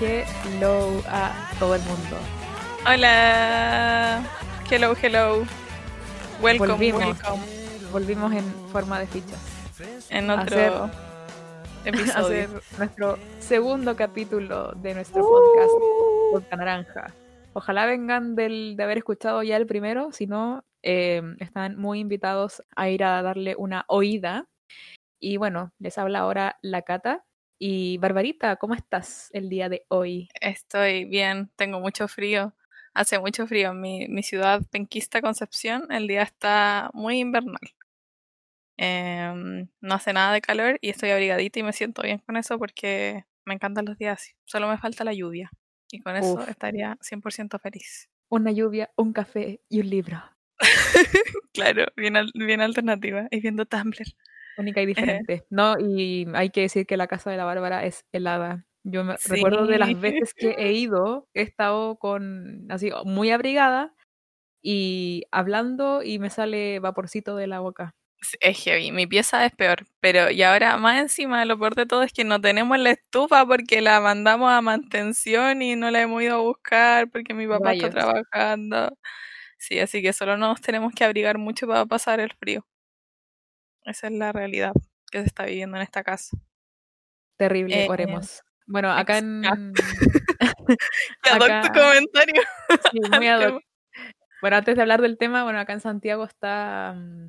hello a todo el mundo. Hola. Hello, hello. Welcome, Volvimos. welcome. Volvimos en forma de fichas. En otro episodio. hacer nuestro segundo capítulo de nuestro Uh. podcast Naranja. Ojalá vengan del, de haber escuchado ya el primero, si no, eh, están muy invitados a ir a darle una oída. Y bueno, les habla ahora la Cata. Y Barbarita, ¿cómo estás el día de hoy? Estoy bien, tengo mucho frío. Hace mucho frío en mi, mi ciudad penquista Concepción. El día está muy invernal. Em, no hace nada de calor y estoy abrigadita y me siento bien con eso porque me encantan los días así. Solo me falta la lluvia. Y con eso Uf. estaría 100% feliz. Una lluvia, un café y un libro. Claro, bien, bien alternativa. Y viendo Tumblr. Única y diferente. No, y hay que decir que la casa de la Bárbara es helada. Yo me recuerdo de las Sí. veces que he ido, he estado con así muy abrigada y hablando y me sale vaporcito de la boca. Sí, Es heavy, mi pieza es peor, pero y ahora más encima lo peor de todo es que no tenemos la estufa porque la mandamos a mantención y no la hemos ido a buscar porque mi papá está Rayos. trabajando. Sí, así que solo nos tenemos que abrigar mucho para pasar el frío. Esa es la realidad que se está viviendo en esta casa. Terrible, Eh, oremos. Bueno, acá en hoc tu acá- comentario. sí, muy ad. Bueno, antes de hablar del tema, bueno, acá en Santiago está mm,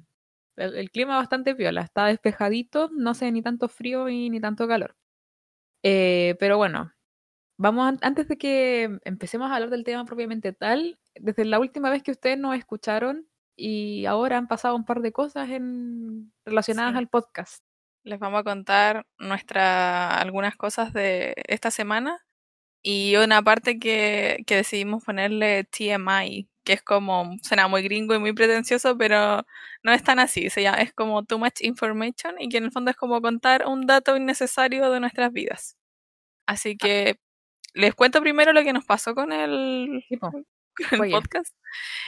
el, el clima bastante piola, está despejadito, no hace ni tanto frío y ni tanto calor. Eh, pero bueno, vamos an- antes de que empecemos a hablar del tema propiamente tal, desde la última vez que ustedes nos escucharon y ahora han pasado un par de cosas en, relacionadas Sí. al podcast. Les vamos a contar nuestra, algunas cosas de esta semana y una parte que, que decidimos ponerle TMI, que es como, suena muy gringo y muy pretencioso, pero no es tan así, se llama, es como Too Much Information y que en el fondo es como contar un dato innecesario de nuestras vidas. Así que les cuento primero lo que nos pasó con el. Con el podcast.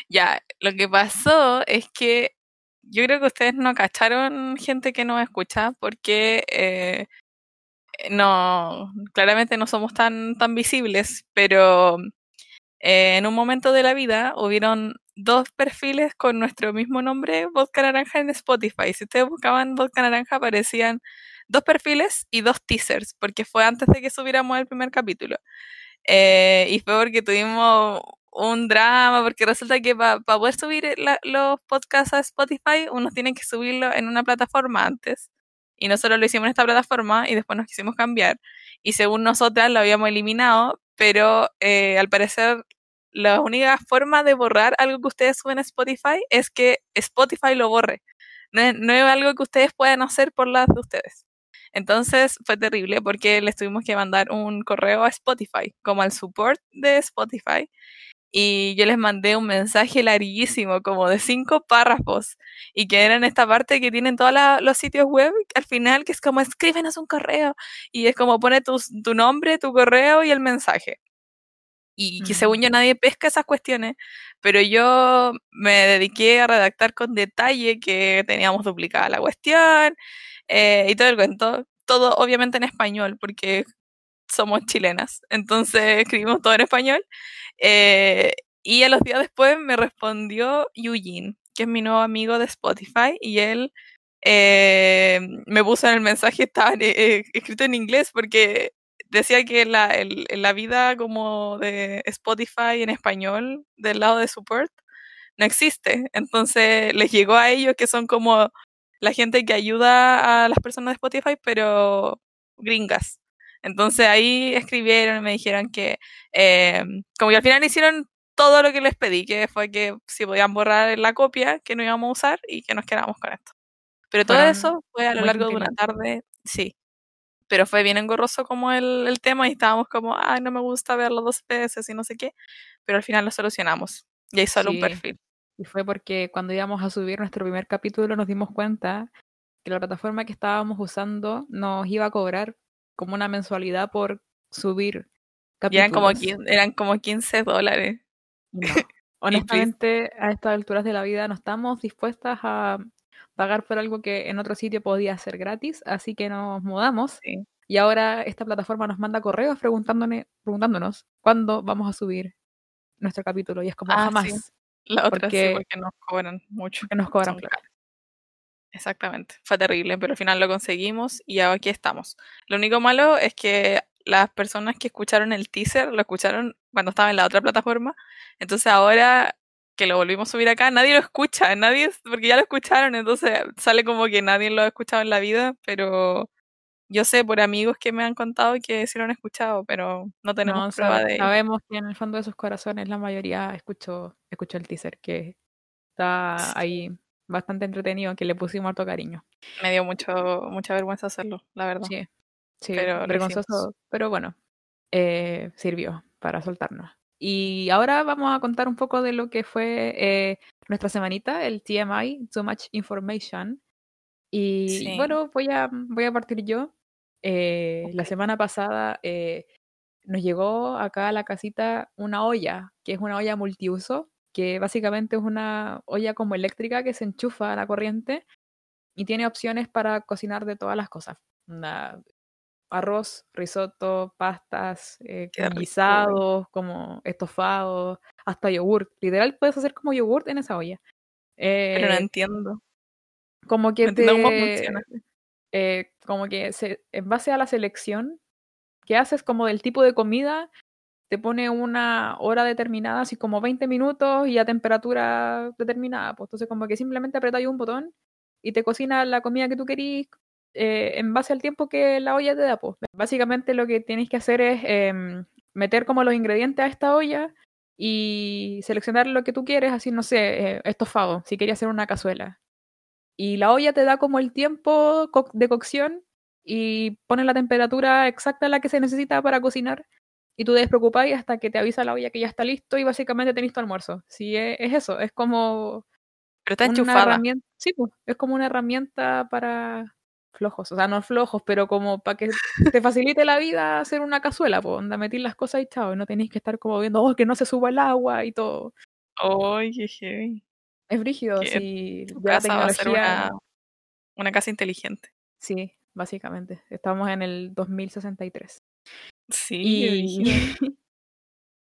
Ya, lo que pasó es que yo creo que ustedes no cacharon gente que nos escucha porque eh, no, claramente no somos tan, tan visibles, pero eh, en un momento de la vida hubieron dos perfiles con nuestro mismo nombre, Vodka Naranja, en Spotify. Si ustedes buscaban Vodka Naranja, aparecían dos perfiles y dos teasers, porque fue antes de que subiéramos el primer capítulo. Eh, y fue porque tuvimos un drama, porque resulta que para poder subir la- los podcasts a Spotify, uno tiene que subirlo en una plataforma antes. Y nosotros lo hicimos en esta plataforma y después nos quisimos cambiar. Y según nosotras lo habíamos eliminado, pero eh, al parecer la única forma de borrar algo que ustedes suben a Spotify es que Spotify lo borre. No es, no es algo que ustedes puedan hacer por las de ustedes. Entonces fue terrible porque les tuvimos que mandar un correo a Spotify, como al support de Spotify. Y yo les mandé un mensaje larguísimo, como de cinco párrafos, y que era en esta parte que tienen todos los sitios web, al final, que es como escríbenos un correo, y es como pone tu, tu nombre, tu correo y el mensaje. Y que Mm. según yo nadie pesca esas cuestiones, pero yo me dediqué a redactar con detalle que teníamos duplicada la cuestión eh, y todo el cuento, todo obviamente en español, porque somos chilenas, entonces escribimos todo en español. eh, y a los días después me respondió Eugene, que es mi nuevo amigo de Spotify, y él eh, me puso en el mensaje, estaba eh, escrito en inglés, porque decía que la, la vida como de Spotify en español, del lado de support, no existe. Entonces les llegó a ellos que son como la gente que ayuda a las personas de Spotify, pero gringas. Entonces ahí escribieron y me dijeron que, eh, como que al final hicieron todo lo que les pedí, que fue que si podían borrar la copia que no íbamos a usar y que nos quedáramos con esto. Pero todo eso fue a lo largo de una tarde, sí. Pero fue bien engorroso como el, el tema y estábamos como, ay, no me gusta verlo dos veces y no sé qué. Pero al final lo solucionamos. Y hay solo un perfil. Y fue porque cuando íbamos a subir nuestro primer capítulo nos dimos cuenta que la plataforma que estábamos usando nos iba a cobrar como una mensualidad por subir Y eran como, capítulos. 15, eran como 15 dólares. No. Honestamente, a estas alturas de la vida no estamos dispuestas a pagar por algo que en otro sitio podía ser gratis, así que nos mudamos Sí. Y ahora esta plataforma nos manda correos preguntándonos, preguntándonos cuándo vamos a subir nuestro capítulo. Y es como Ah, jamás. sí. La otra sí, Porque- nos cobran mucho. Porque nos cobran. Exactamente. Fue terrible, pero al final lo conseguimos y ahora aquí estamos. Lo único malo es que las personas que escucharon el teaser lo escucharon cuando estaba en la otra plataforma. Entonces ahora que lo volvimos a subir acá, nadie lo escucha, nadie, porque ya lo escucharon, entonces sale como que nadie lo ha escuchado en la vida, pero yo sé por amigos que me han contado que sí lo han escuchado, pero no tenemos No, prueba sabe- de ello. sabemos que en el fondo de sus corazones la mayoría escuchó, escuchó el teaser, que está Sí. ahí bastante entretenido, que le pusimos harto cariño. Me dio mucho, mucha vergüenza hacerlo, la verdad. Sí, sí, Pero vergonzoso, pero bueno, eh, sirvió para soltarnos. Y ahora vamos a contar un poco de lo que fue eh, nuestra semanita, el TMI, Too Much Information. Y Sí. bueno, voy a, voy a partir yo. Eh, La Ok. semana pasada eh, nos llegó acá a la casita una olla, que es una olla multiuso, que básicamente es una olla como eléctrica que se enchufa a la corriente y tiene opciones para cocinar de todas las cosas. Arroz, risotto, pastas, eh, guisados, como estofados, hasta yogur. Literal puedes hacer como yogur en esa olla. Pero no Eh, entiendo. como que No entiendo cómo te- funciona. eh, como que se, en base a la selección que haces como del tipo de comida, te pone una hora determinada, así como 20 minutos y a temperatura determinada. Pues entonces como que simplemente apretas un botón y te cocina la comida que tú querís eh, en base al tiempo que la olla te da. Pues. Básicamente lo que tienes que hacer es em, meter como los ingredientes a esta olla y seleccionar lo que tú quieres, así no sé, eh, estofado, si querías hacer una cazuela. Y la olla te da como el tiempo de cocción y pone la temperatura exacta a la que se necesita para cocinar. Y tú te despreocupáis hasta que te avisa la olla que ya está listo y básicamente tenés tu almuerzo. Sí, es, es eso, es como Pero está una enchufada. herramienta. Sí, pues, es como una herramienta para flojos, o sea, no flojos, pero como para que te facilite la vida hacer una cazuela, pues, onda, meter las cosas y chao, y no tenéis que estar como viendo, oh, que no se suba el agua y todo. Oye, heavy. Es brígido, si Tu ya la casa va a ser una, una casa inteligente. Sí, básicamente. Estamos en el 2063. Sí,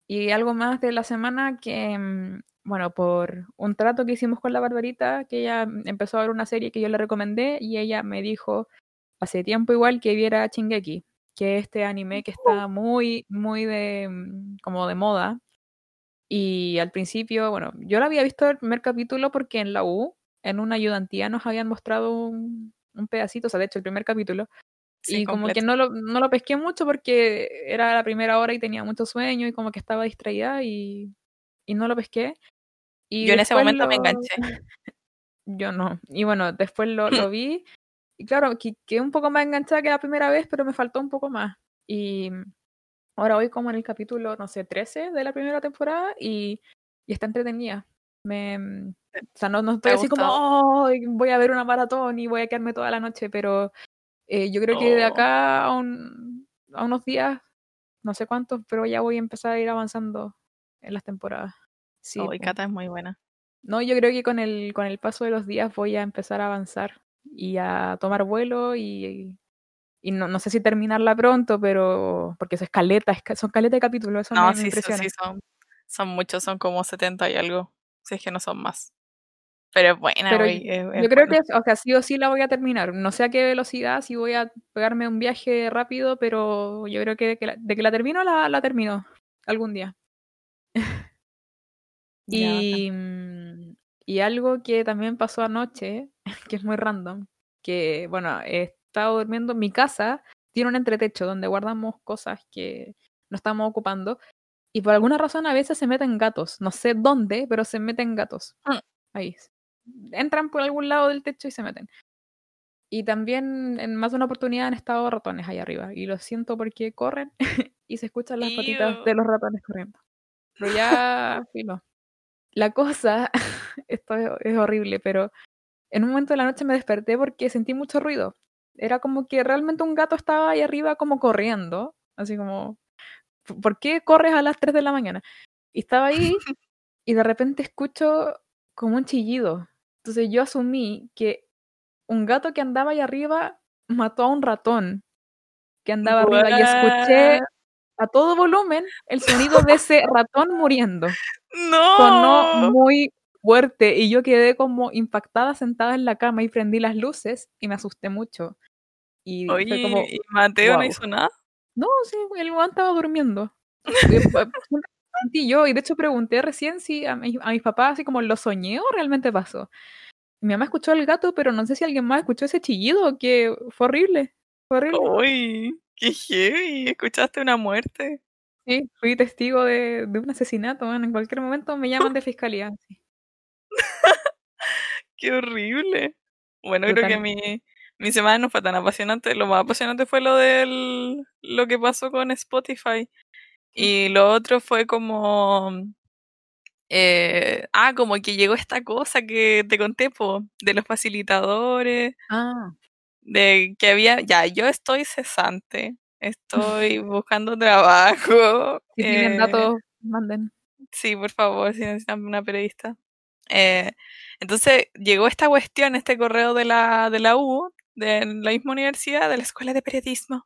Y, algo más de la semana que, mm, bueno, por un trato que hicimos con la Barbarita, que ella mm, empezó a ver una serie que yo le recomendé y ella me dijo hace tiempo igual que viera Shingeki, que es este anime que está muy, muy de, mm, como de moda. Y al principio, bueno, yo lo había visto el primer capítulo porque en la U, en una ayudantía, nos habían mostrado un, un pedacito, o sea, de hecho, el primer capítulo. Sí, y como que no lo, no lo pesqué mucho porque era la primera hora y tenía mucho sueño y como que estaba distraída y, y no lo pesqué. Y Yo en ese momento me lo- enganché. Yo no. Y bueno, después lo, lo vi y claro, que- quedé un poco más enganchada que la primera vez, pero me faltó un poco más. Y ahora voy como en el capítulo, no sé, 13 de la primera temporada y, y está entretenida. Me, o sea, no, no ¿Te estoy así como, gustado? "Oh, voy a ver una maratón y voy a quedarme toda la noche, pero eh, yo creo que de Oh. acá a, un- a unos días, no sé cuántos, pero ya voy a empezar a ir avanzando en las temporadas. Sí, Oh, y po. Cata es muy buena. No, yo creo que con el, con el paso de los días voy a empezar a avanzar y a tomar vuelo y, y no, no sé si terminarla pronto, pero porque eso es caleta, es son caleta de capítulos, eso No, me, sí, impresiona. sí, son, son muchos, son como 70 y algo. Si es que no son más. Pero es- es Yo creo que, o sea, sí o sí la voy a terminar. No sé a qué velocidad, si voy a pegarme un viaje rápido, pero yo creo que de que la, de que la termino, la, la termino algún día. Y, mm, y algo que también pasó anoche, que es muy random, que bueno, he estado durmiendo en mi casa, tiene un entretecho donde guardamos cosas que no estamos ocupando, y por alguna razón a veces se meten gatos, no sé dónde, pero se meten gatos. Mm. Ahí. Entran por algún lado del techo y se meten. Y también en más de una oportunidad han estado ratones ahí arriba, y lo siento porque corren y se escuchan las patitas de los ratones corriendo. Pero ya, filo. La cosa, esto es, es horrible, pero en un momento de la noche me desperté porque sentí mucho ruido. Era como que realmente un gato estaba ahí arriba como corriendo, así como, "¿Por- ¿por qué corres a las 3 de la mañana? Y estaba ahí y de repente escucho como un chillido. Entonces yo asumí que un gato que andaba ahí arriba mató a un ratón. que andaba arriba y escuché a todo volumen el sonido de ese ratón muriendo. No. Sonó muy fuerte y yo quedé como impactada sentada en la cama y prendí las luces y me asusté mucho. Y Oye, fue como, ¿y Mateo no hizo nada? no, sí, el weón estaba durmiendo. Y, sentí yo, y de hecho pregunté recién si a, mi- a mis papás así como lo soñé o realmente pasó. Mi mamá escuchó al gato, pero no sé si alguien más escuchó ese chillido, que fue horrible. Fue horrible. Uy, qué heavy. ¿Escuchaste una muerte? Sí, fui testigo de, de un asesinato, man. En cualquier momento me llaman de fiscalía. sí. Qué horrible. Bueno, creo que mi, mi semana no fue tan apasionante. Lo más apasionante fue lo del lo que pasó con Spotify. Y lo otro fue como eh, ah, como que llegó esta cosa que te conté, po, de los facilitadores, Ah, de que había, ya, yo estoy cesante, estoy buscando trabajo. si tienen eh, datos, manden. Sí, por favor, si necesitan una periodista. Eh, entonces llegó esta cuestión, este correo de la, de la U, de la misma universidad, de la Escuela de Periodismo,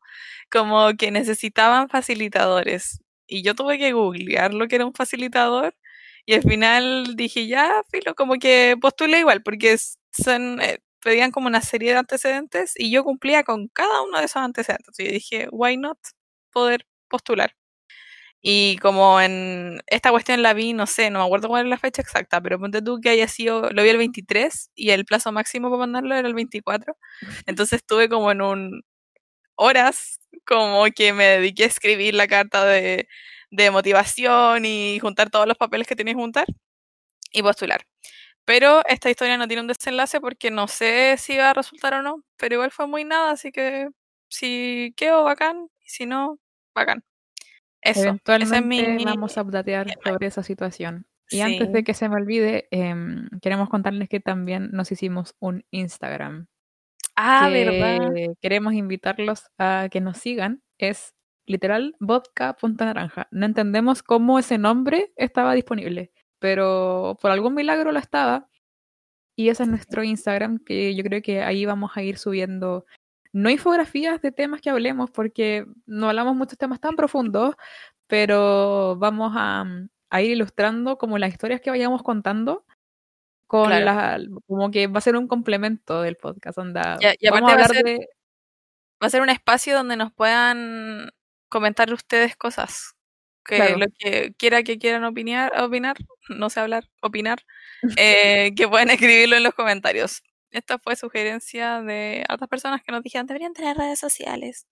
como que necesitaban facilitadores. Y yo tuve que googlear lo que era un facilitador y al final dije, ya, filo, como que postulé igual, porque son, eh, pedían como una serie de antecedentes y yo cumplía con cada uno de esos antecedentes. Y yo dije, why not poder postular? Y como en esta cuestión la vi, no sé, no me acuerdo cuál es la fecha exacta, pero ponte tú que haya sido, lo vi el 23 y el plazo máximo para mandarlo era el 24. Entonces estuve como en un horas como que me dediqué a escribir la carta de, de motivación y juntar todos los papeles que tenía que juntar y postular. Pero esta historia no tiene un desenlace porque no sé si va a resultar o no, pero igual fue muy nada, así que si quedo bacán, y si no, bacán. Eso, ese es Eventualmente mi... vamos a updatear sobre esa situación. Y Sí. antes de que se me olvide, em, queremos contarles que también nos hicimos un Instagram. Ah, que ¿verdad? queremos invitarlos a que nos sigan. Es literal vodka.naranja. No entendemos cómo ese nombre estaba disponible, pero por algún milagro lo estaba. Y ese es nuestro Instagram, que yo creo que ahí vamos a ir subiendo, no infografías de temas que hablemos, porque no hablamos muchos temas tan profundos, pero vamos a, a ir ilustrando como las historias que vayamos contando con Claro. la, como que va a ser un complemento del podcast, onda. Y a- y vamos a aparte va a hablar ser- de, Va a ser un espacio donde nos puedan comentar ustedes cosas. Que Claro. lo que quiera que quieran opinar, opinar, no sé hablar, opinar, eh, que pueden escribirlo en los comentarios. Esta fue sugerencia de otras personas que nos dijeron deberían tener redes sociales.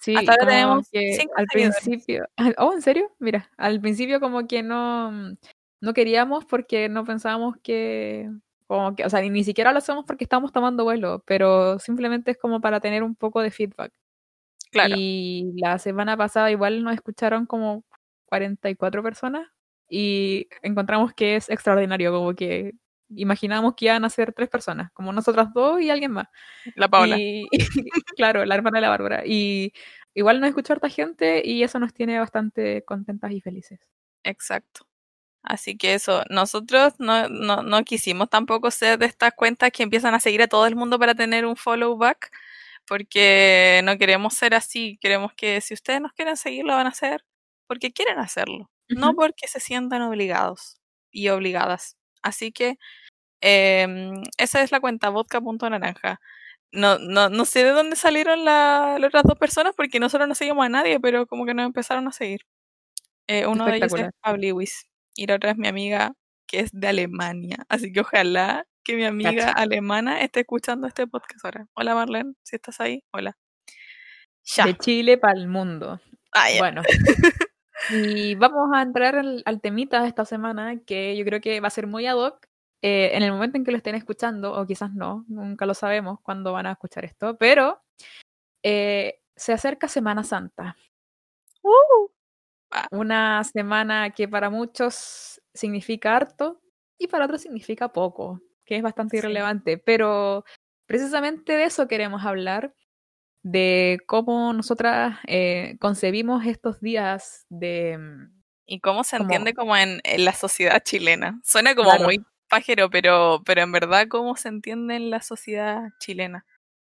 Sí, Hasta ahora tenemos que cinco al seguidores. principio, oh, ¿en serio? Mira, al principio como que no, no queríamos porque no pensábamos que, como que, o sea, ni, ni siquiera lo hacemos porque estamos tomando vuelo, pero simplemente es como para tener un poco de feedback. Claro, Y la semana pasada igual nos escucharon como 44 personas y encontramos que es extraordinario, como que imaginábamos que iban a ser tres personas, como nosotras dos y alguien más. la Paola. Y claro, la hermana de la Bárbara. Y igual nos escuchó harta gente y eso nos tiene bastante contentas y felices. Exacto. Así que eso, nosotros no, no, no quisimos tampoco ser de estas cuentas que empiezan a seguir a todo el mundo para tener un follow back, porque no queremos ser así, queremos que si ustedes nos quieren seguir lo van a hacer porque quieren hacerlo, no porque se sientan obligados y obligadas. Así que em, esa es la cuenta vodka.naranja. No, no, no sé de dónde salieron la- las otras dos personas porque nosotros no seguimos a nadie, pero como que nos empezaron a seguir. Eh, uno de ellos es. Pabliwis y la otra es mi amiga que es de Alemania. Así que ojalá que mi amiga Cacha. alemana esté escuchando este podcast ahora. Hola Marlene, si estás ahí, hola. Ya. De Chile para el mundo. Ah. Bueno. Y vamos a entrar al, al temita de esta semana que yo creo que va a ser muy ad hoc. eh, en el momento en que lo estén escuchando, o quizás no, nunca lo sabemos cuándo van a escuchar esto, pero eh, se acerca Semana Santa. Uh. Una semana que para muchos significa harto y para otros significa poco, que es bastante Sí. irrelevante. Pero precisamente de eso queremos hablar, de cómo nosotras eh, concebimos estos días de... mm, y cómo se Como- entiende como en, en la sociedad chilena. Suena como Claro. muy pajero, pero, pero en verdad cómo se entiende en la sociedad chilena.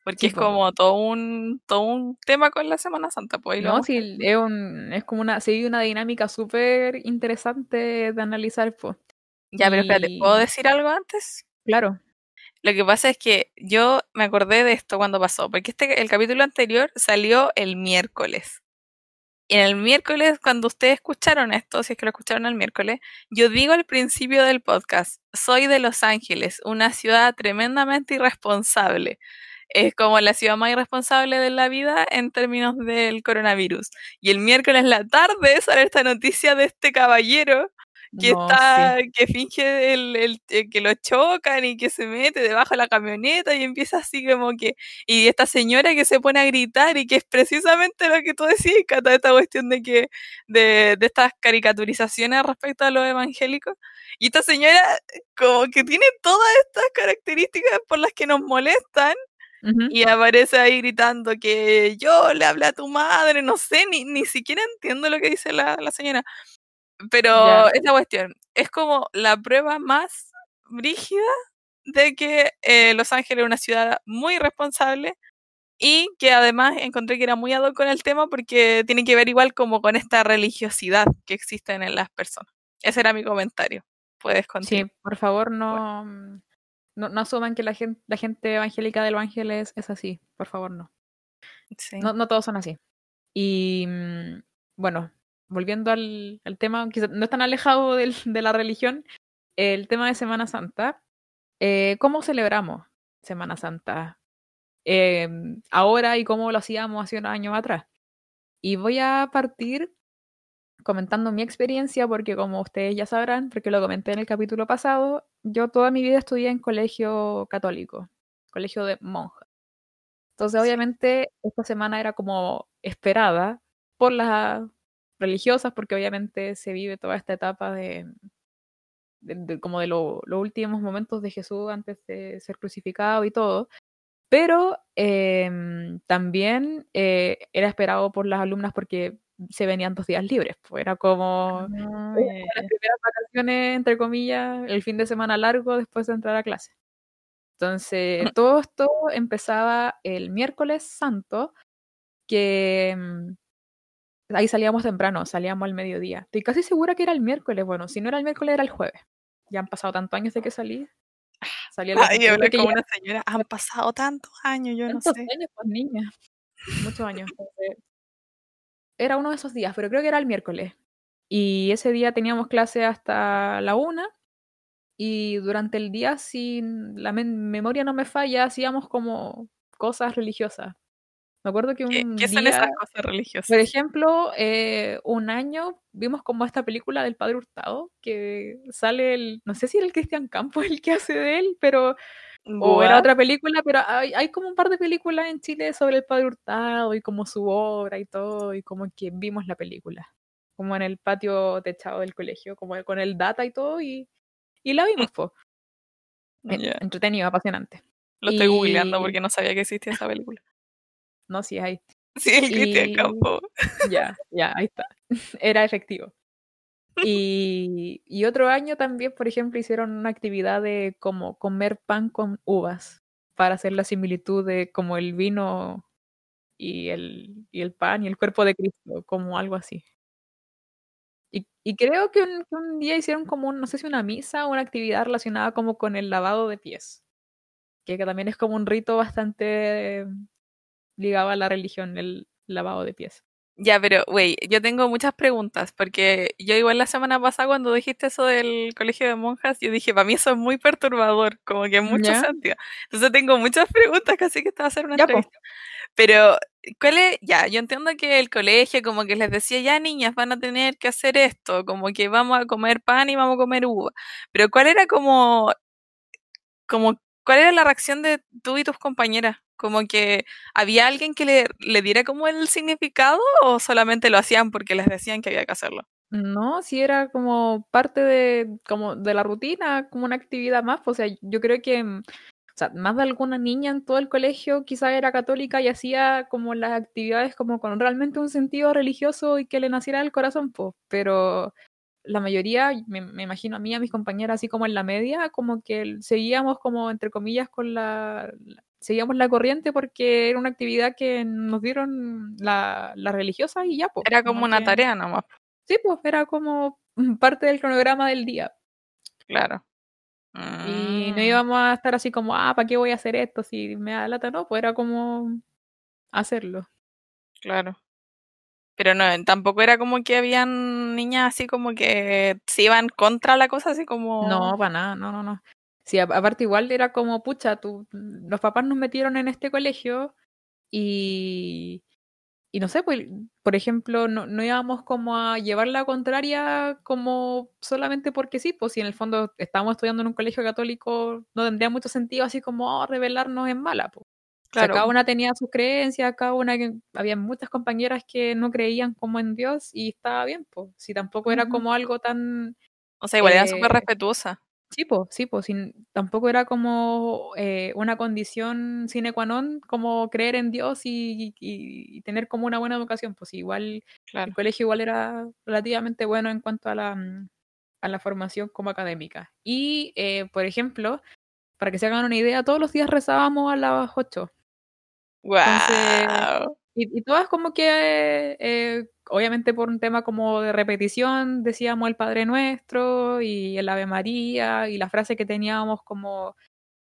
Porque es como todo un, todo un tema con la Semana Santa. Pues, no, sí, es, un, es como una, sigue una dinámica súper interesante de analizar. Pues. Ya, pero espérate, ¿puedo decir algo antes? Claro. Lo que pasa es que yo me acordé de esto cuando pasó, porque este, el capítulo anterior salió el miércoles. Y en el miércoles, cuando ustedes escucharon esto, si es que lo escucharon el miércoles, yo digo al principio del podcast, soy de Los Ángeles, una ciudad tremendamente irresponsable. Es como la ciudad más irresponsable de la vida en términos del coronavirus. Y el miércoles en la tarde sale esta noticia de este caballero que está, que finge el, el, eh, que lo chocan y que se mete debajo de la camioneta y empieza así como que, y esta señora que se pone a gritar y que es precisamente lo que tú decís, Cata, esta cuestión de que, de, de estas caricaturizaciones respecto a los evangélicos. Y esta señora como que tiene todas estas características por las que nos molestan, y aparece ahí gritando que yo le hablé a tu madre, no sé, ni, ni siquiera entiendo lo que dice la, la señora. Pero esa cuestión es como la prueba más rígida de que eh, Los Ángeles es una ciudad muy responsable y que además encontré que era muy ad con el tema porque tiene que ver igual como con esta religiosidad que existe en las personas. Ese era mi comentario. Puedes continuar. Sí, por favor, no, no, asuman que la gente, la gente evangélica del Ángeles es así. Por favor, no. No, no todos son así. Y mm, bueno, volviendo al, tema, no es tan alejado de la religión, el tema de Semana Santa. Eh, ¿Cómo celebramos Semana Santa em, ahora y cómo lo hacíamos hace unos años atrás? Y voy a partir comentando mi experiencia porque como ustedes ya sabrán, porque lo comenté en el capítulo pasado, yo toda mi vida estudié en colegio católico, colegio de monjas. Entonces, obviamente, esta semana era como esperada por la religiosas, porque obviamente se vive toda esta etapa de, como de los últimos momentos de Jesús antes de ser crucificado y todo. Pero em, también eh, era esperado por las alumnas porque se venían dos días libres. Pues era como las primeras vacaciones, entre comillas, el fin de semana largo después de entrar a clase. Entonces, todo esto empezaba el miércoles santo, que em, ahí salíamos temprano, salíamos al mediodía. Estoy casi segura que era el miércoles. Bueno, si no era el miércoles, era el jueves. Ya han pasado tantos años de que salí. Salí a Ay, hablé como una señora. Han pasado tantos años, yo no sé. años, pues niña. Muchos años. era uno de esos días, pero creo que era el miércoles. Y ese día teníamos clase hasta la una. Y durante el día, si la memoria no me falla, hacíamos como cosas religiosas. Me acuerdo que un ¿Qué, son esas cosas religiosas? Por ejemplo, eh, un año vimos como esta película del Padre Hurtado, que sale el, no sé si era el Cristian Campos el que hace de él, pero o era otra película, pero hay, hay, como un par de películas en Chile sobre el Padre Hurtado y como su obra y todo, y como que vimos la película, como en el patio techado del colegio, como con el data y todo, y, y la vimos, pues. Entretenido, apasionante. Lo estoy googleando porque no sabía que existía esa película. No, sí hay. Sí, el Cristian Campo. Ya, ya, ahí está. Era efectivo. Y, otro año también, por ejemplo, hicieron una actividad de como comer pan con uvas para hacer la similitud de como el vino y el, y el pan y el cuerpo de Cristo, como algo así. Y, creo que un, día hicieron como, no sé si una misa o una actividad relacionada como con el lavado de pies, que también es como un rito bastante ligaba a la religión el lavado de pies. Ya, pero, güey, yo tengo muchas preguntas, porque yo igual la semana pasada cuando dijiste eso del colegio de monjas, yo dije, para mí eso es muy perturbador, como que en mucho sentido. Entonces tengo muchas preguntas, casi que estaba a hacer una entrevista. Pero, ¿cuál es? Ya, yo entiendo que el colegio como que les decía, ya niñas, van a tener que hacer esto, como que vamos a comer pan y vamos a comer uva. Pero, ¿cuál era como, como, cuál era la reacción de tú y tus compañeras? Como que había alguien que le, le diera como el significado o solamente lo hacían porque les decían que había que hacerlo. No, sí era como parte de, como de la rutina, como una actividad más. O sea, yo creo que mm, o sea, más de alguna niña en todo el colegio quizá era católica y hacía como las actividades como con realmente un sentido religioso y que le naciera del corazón, pues. Pero la mayoría, me, me, imagino a mí, a mis compañeras, así como en la media, como que seguíamos como, entre comillas, con la, seguíamos la corriente porque era una actividad que nos dieron la, la religiosa y ya, pues. Era como una tarea nomás. Sí, pues era como parte del cronograma del día. Claro. Y no Mm, íbamos a estar así como, ah, ¿para qué voy a hacer esto si me da lata? No, pues era como hacerlo. Claro. Pero no, tampoco era como que habían niñas así como que se iban contra la cosa, así como... No, para nada, no, no, no. Sí, a- aparte igual era como, pucha, tú, los papás nos metieron en este colegio y, y no sé, pues, por ejemplo, no, no íbamos como a llevar la contraria como solamente porque sí, pues si en el fondo estábamos estudiando en un colegio católico, no tendría mucho sentido así como oh, rebelarnos en mala, pues. O sea, Claro. cada una tenía sus creencias, cada una que había muchas compañeras que no creían como en Dios y estaba bien, pues. Si tampoco era como algo tan O sea, igual era súper eh, respetuosa. Sí, pues, sí, pues, tampoco era como eh, una condición sine qua non como creer en Dios y, y- y tener como una buena educación, pues igual Claro. el colegio igual era relativamente bueno en cuanto a la, mm, a la formación como académica. Y, eh, por ejemplo, para que se hagan una idea, todos los días rezábamos a las 8. Entonces, ¡Wow! Y, y todas como que, eh, obviamente por un tema como de repetición, decíamos el Padre Nuestro y el Ave María y la frase que teníamos como,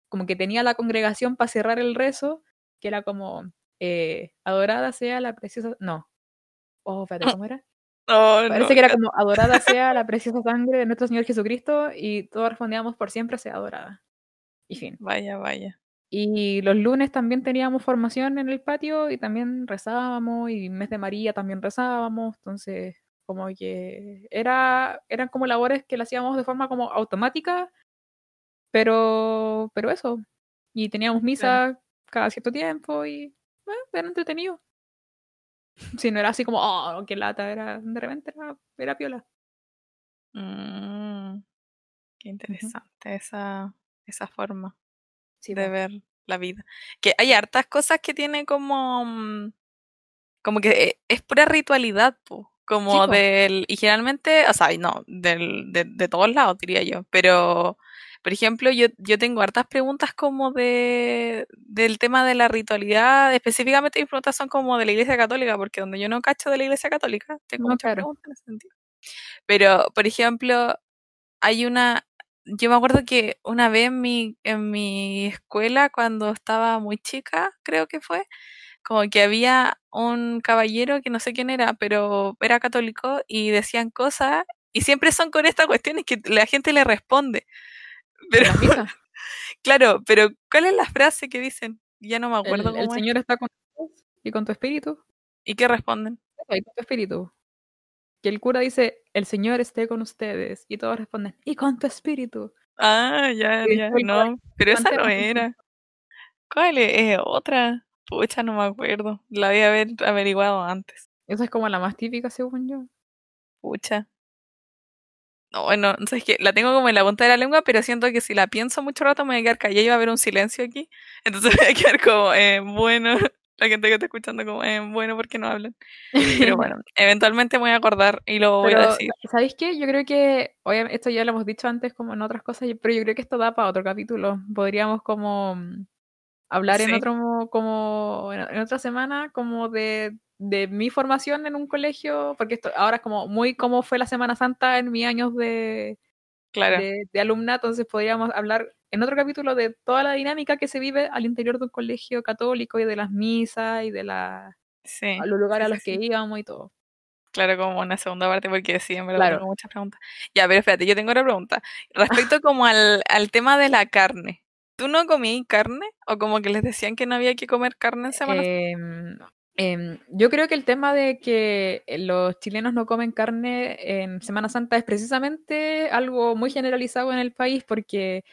como que tenía la congregación para cerrar el rezo, que era como, eh, adorada sea la preciosa... No. Oh, espérate, ¿cómo era? Oh, Parece no, que era como, adorada sea la preciosa sangre de nuestro Señor Jesucristo y todos respondíamos por siempre sea adorada. Y fin. Vaya, vaya. Y los lunes también teníamos formación en el patio y también rezábamos y mes de María también rezábamos, entonces como que era eran como labores que las hacíamos de forma como automática, pero pero eso. Y teníamos misa cada cierto tiempo y bueno, era entretenido. Si no era así como, oh, qué lata, era de repente era, era piola. Mm, qué interesante esa, esa forma Sí, de ver la vida. Que hay hartas cosas que tiene como, mm, como que eh, es pura ritualidad, po, como del, y generalmente, o sea, no, del, de, de todos lados diría yo, pero, por ejemplo, yo, yo tengo hartas preguntas como de, del tema de la ritualidad, específicamente mis preguntas son como de la Iglesia Católica, porque donde yo no cacho de la Iglesia Católica, tengo No, muchas claro. preguntas en ese sentido. Pero, por ejemplo, hay una, yo me acuerdo que una vez en mi, en mi escuela, cuando estaba muy chica, creo que fue, como que había un caballero que no sé quién era, pero era católico y decían cosas y siempre son con estas cuestiones que la gente le responde. ¿En Pero, claro, pero ¿cuál es la frase que dicen? Ya no me acuerdo El, el cómo es. Señor está con y con tu espíritu. ¿Y qué responden? y con tu espíritu. Que el cura dice, el Señor esté con ustedes. Y todos responden, y con tu espíritu. Ah, ya, ya, no, pero esa no era. ¿Cuál es? ¿Es otra? Pucha, no me acuerdo. La debí haber averiguado antes. Esa es como la más típica, según yo. Pucha. No, bueno, no sé, es que la tengo como en la punta de la lengua, pero siento que si la pienso mucho rato me voy a quedar callada y va a haber un silencio aquí. Entonces voy a quedar como, eh, bueno, la gente que está escuchando como, eh, bueno, ¿por qué no hablan? Pero bueno, eventualmente me voy a acordar y lo voy a Pero, decir. ¿sabéis qué? Yo creo que, obviamente, esto ya lo hemos dicho antes como en otras cosas, pero yo creo que esto da para otro capítulo. Podríamos como mm, hablar en Sí. otro, mo- como, en, en otra semana, como de, de mi formación en un colegio, porque esto ahora es como muy como fue la Semana Santa en mis años de, Claro, de, de alumna, entonces podríamos hablar en otro capítulo de toda la dinámica que se vive al interior de un colegio católico y de las misas y de la, sí. a los lugares sí, a los que íbamos y todo. Claro, como una segunda parte, porque sí, en verdad Claro. tengo muchas preguntas. Ya, pero espérate, yo tengo una pregunta. Respecto como al, al tema de la carne. ¿Tú no comí carne? ¿O como que les decían que no había que comer carne en Semana Santa? Em, em, yo creo que el tema de que los chilenos no comen carne en Semana Santa es precisamente algo muy generalizado en el país, porque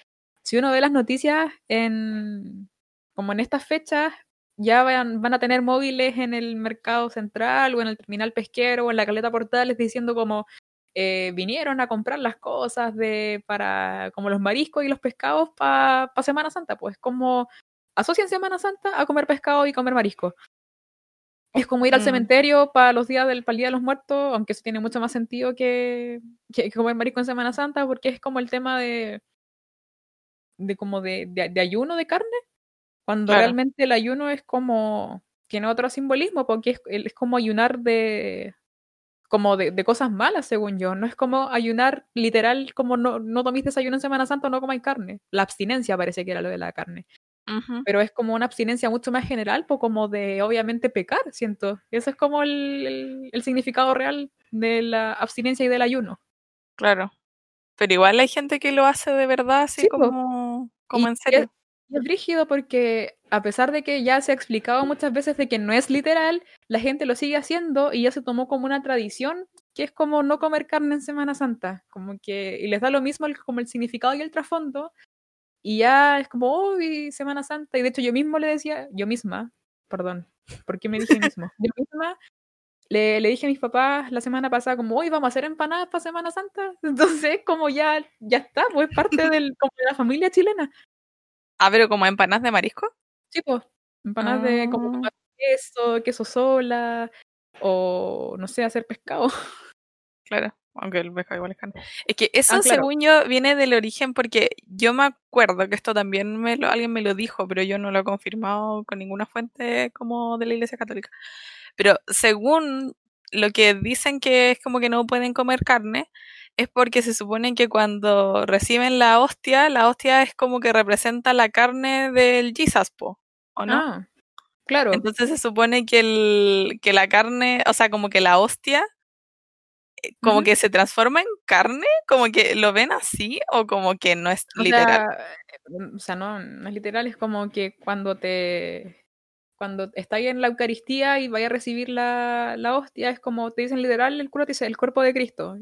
si uno ve las noticias en como en estas fechas, ya van, van a tener móviles en el mercado central o en el terminal pesquero o en la caleta portales diciendo como eh, vinieron a comprar las cosas de para como los mariscos y los pescados para Semana Santa, pues como asocian Semana Santa a comer pescado y comer marisco. Es como ir al Mm. cementerio para los días del Día de los Muertos, aunque eso tiene mucho más sentido que, que, que comer marisco en Semana Santa, porque es como el tema de, de como de, de, de ayuno de carne, cuando realmente el ayuno es como, tiene otro simbolismo, porque es, es como ayunar de, como de, cosas malas, según yo. No es como ayunar literal, como no, no toméis desayuno en Semana Santa, no comáis carne. La abstinencia parece que era lo de la carne. Pero es como una abstinencia mucho más general, pues como de obviamente pecar, siento. Ese es como el, el, significado real de la abstinencia y del ayuno. Claro. Pero igual hay gente que lo hace de verdad, así como, como en serio. Es rígido porque a pesar de que ya se ha explicado muchas veces de que no es literal, la gente lo sigue haciendo y ya se tomó como una tradición que es como no comer carne en Semana Santa, como que y les da lo mismo el, como el significado y el trasfondo y ya es como, oh, Semana Santa y de hecho yo mismo le decía, yo misma, perdón, ¿por qué me dije mismo? Yo misma le, le, dije a mis papás la semana pasada como, hoy vamos a hacer empanadas para Semana Santa. Entonces, como ya, ya está, pues parte del, como de la familia chilena. Ah, pero como empanadas de marisco. Sí, pues. Empanadas de como ah. queso, queso sola, o no sé, hacer pescado. Claro, aunque el pescado igual es carne. Es que eso, ah, según yo, viene del origen porque yo me acuerdo que esto también me lo, alguien me lo dijo, pero yo no lo he confirmado con ninguna fuente como de la Iglesia Católica. Pero según lo que dicen que es como que no pueden comer carne, es porque se supone que cuando reciben la hostia, la hostia es como que representa la carne del Jesus, ¿o no? Ah, claro. Entonces se supone que, el, que la carne, o sea, como que la hostia, eh, como que se transforma en carne, como que lo ven así, o como que no es literal. Eh, o sea, no, no es literal, es como que cuando te cuando estáis en la Eucaristía y vaya a recibir la, la, hostia, es como te dicen literal, el cura te dice el cuerpo de Cristo.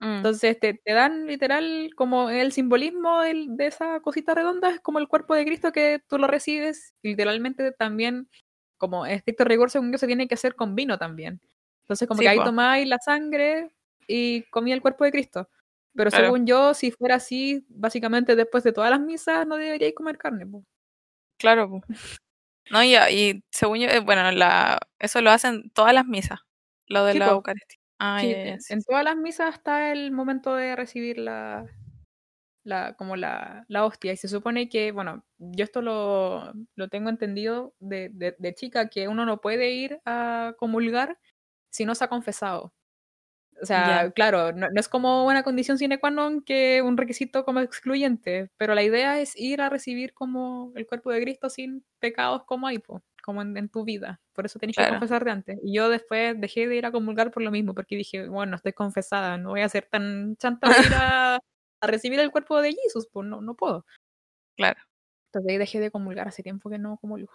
Mm. Entonces te, te, dan literal como el simbolismo de esa cosita redonda, es como el cuerpo de Cristo que tú lo recibes, literalmente también, como estricto rigor, según yo, se tiene que hacer con vino también. Entonces, como que ahí tomáis la sangre y comí el cuerpo de Cristo. Pero según yo, si fuera así, básicamente después de todas las misas no deberíais comer carne. Claro. No, y, y según yo, eh, bueno, la, eso lo hacen todas las misas, lo de la Eucaristía. Ah, en todas las misas está el momento de recibir la, la como la, la, hostia. Y se supone que, bueno, yo esto lo, lo tengo entendido de, de, chica, que uno no puede ir a comulgar si no se ha confesado. O sea, claro, no, es como una condición sine qua non que un requisito como excluyente, pero la idea es ir a recibir como el cuerpo de Cristo sin pecados como hay, como en, tu vida. Por eso tenés que confesarte antes. Y yo después dejé de ir a comulgar por lo mismo, porque dije, bueno, estoy confesada, no voy a ser tan chanta de ir a, recibir el cuerpo de Jesús, pues no, no puedo. Claro. Entonces ahí dejé de comulgar, hace tiempo que no comulgo.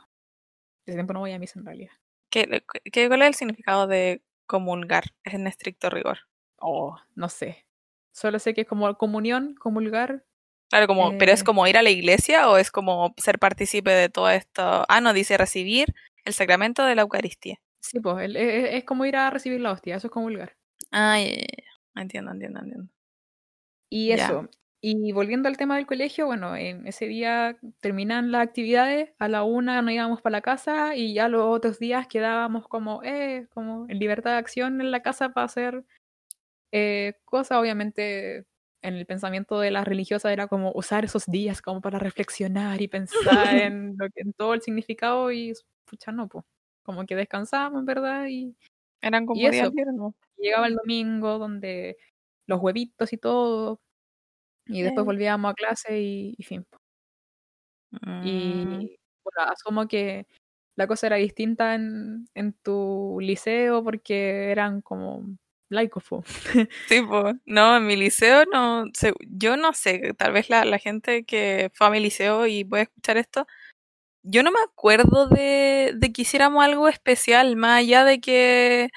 Hace tiempo no voy a misa en realidad. ¿Qué, qué, ¿Cuál es el significado de comulgar es en estricto rigor. Oh, no sé. Solo sé que es como comunión, comulgar. Claro, como, pero es eh como ir a la iglesia o es como ser partícipe de todo esto. Ah, no, dice recibir el sacramento de la Eucaristía. Sí, pues es, como ir a recibir la hostia, eso es comulgar. Ah, entiendo, entiendo, entiendo. Y eso, y volviendo al tema del colegio, bueno, en ese día terminan las actividades, a la una nos íbamos para la casa y ya los otros días quedábamos como, eh, como en libertad de acción en la casa para hacer eh, cosas, obviamente en el pensamiento de las religiosas era como usar esos días como para reflexionar y pensar en, lo que, en todo el significado y, pucha, no, pues, como que descansábamos, ¿verdad? Y, Eran como y eso, Llegaba el domingo donde los huevitos y todo, y después volvíamos a clase y, fin. Mm. Y bueno, asumo que la cosa era distinta en, en tu liceo porque eran como laicos. Sí, pues, no, en mi liceo no, yo no sé, tal vez la, la gente que fue a mi liceo y puede escuchar esto, yo no me acuerdo de, de que hiciéramos algo especial, más allá de que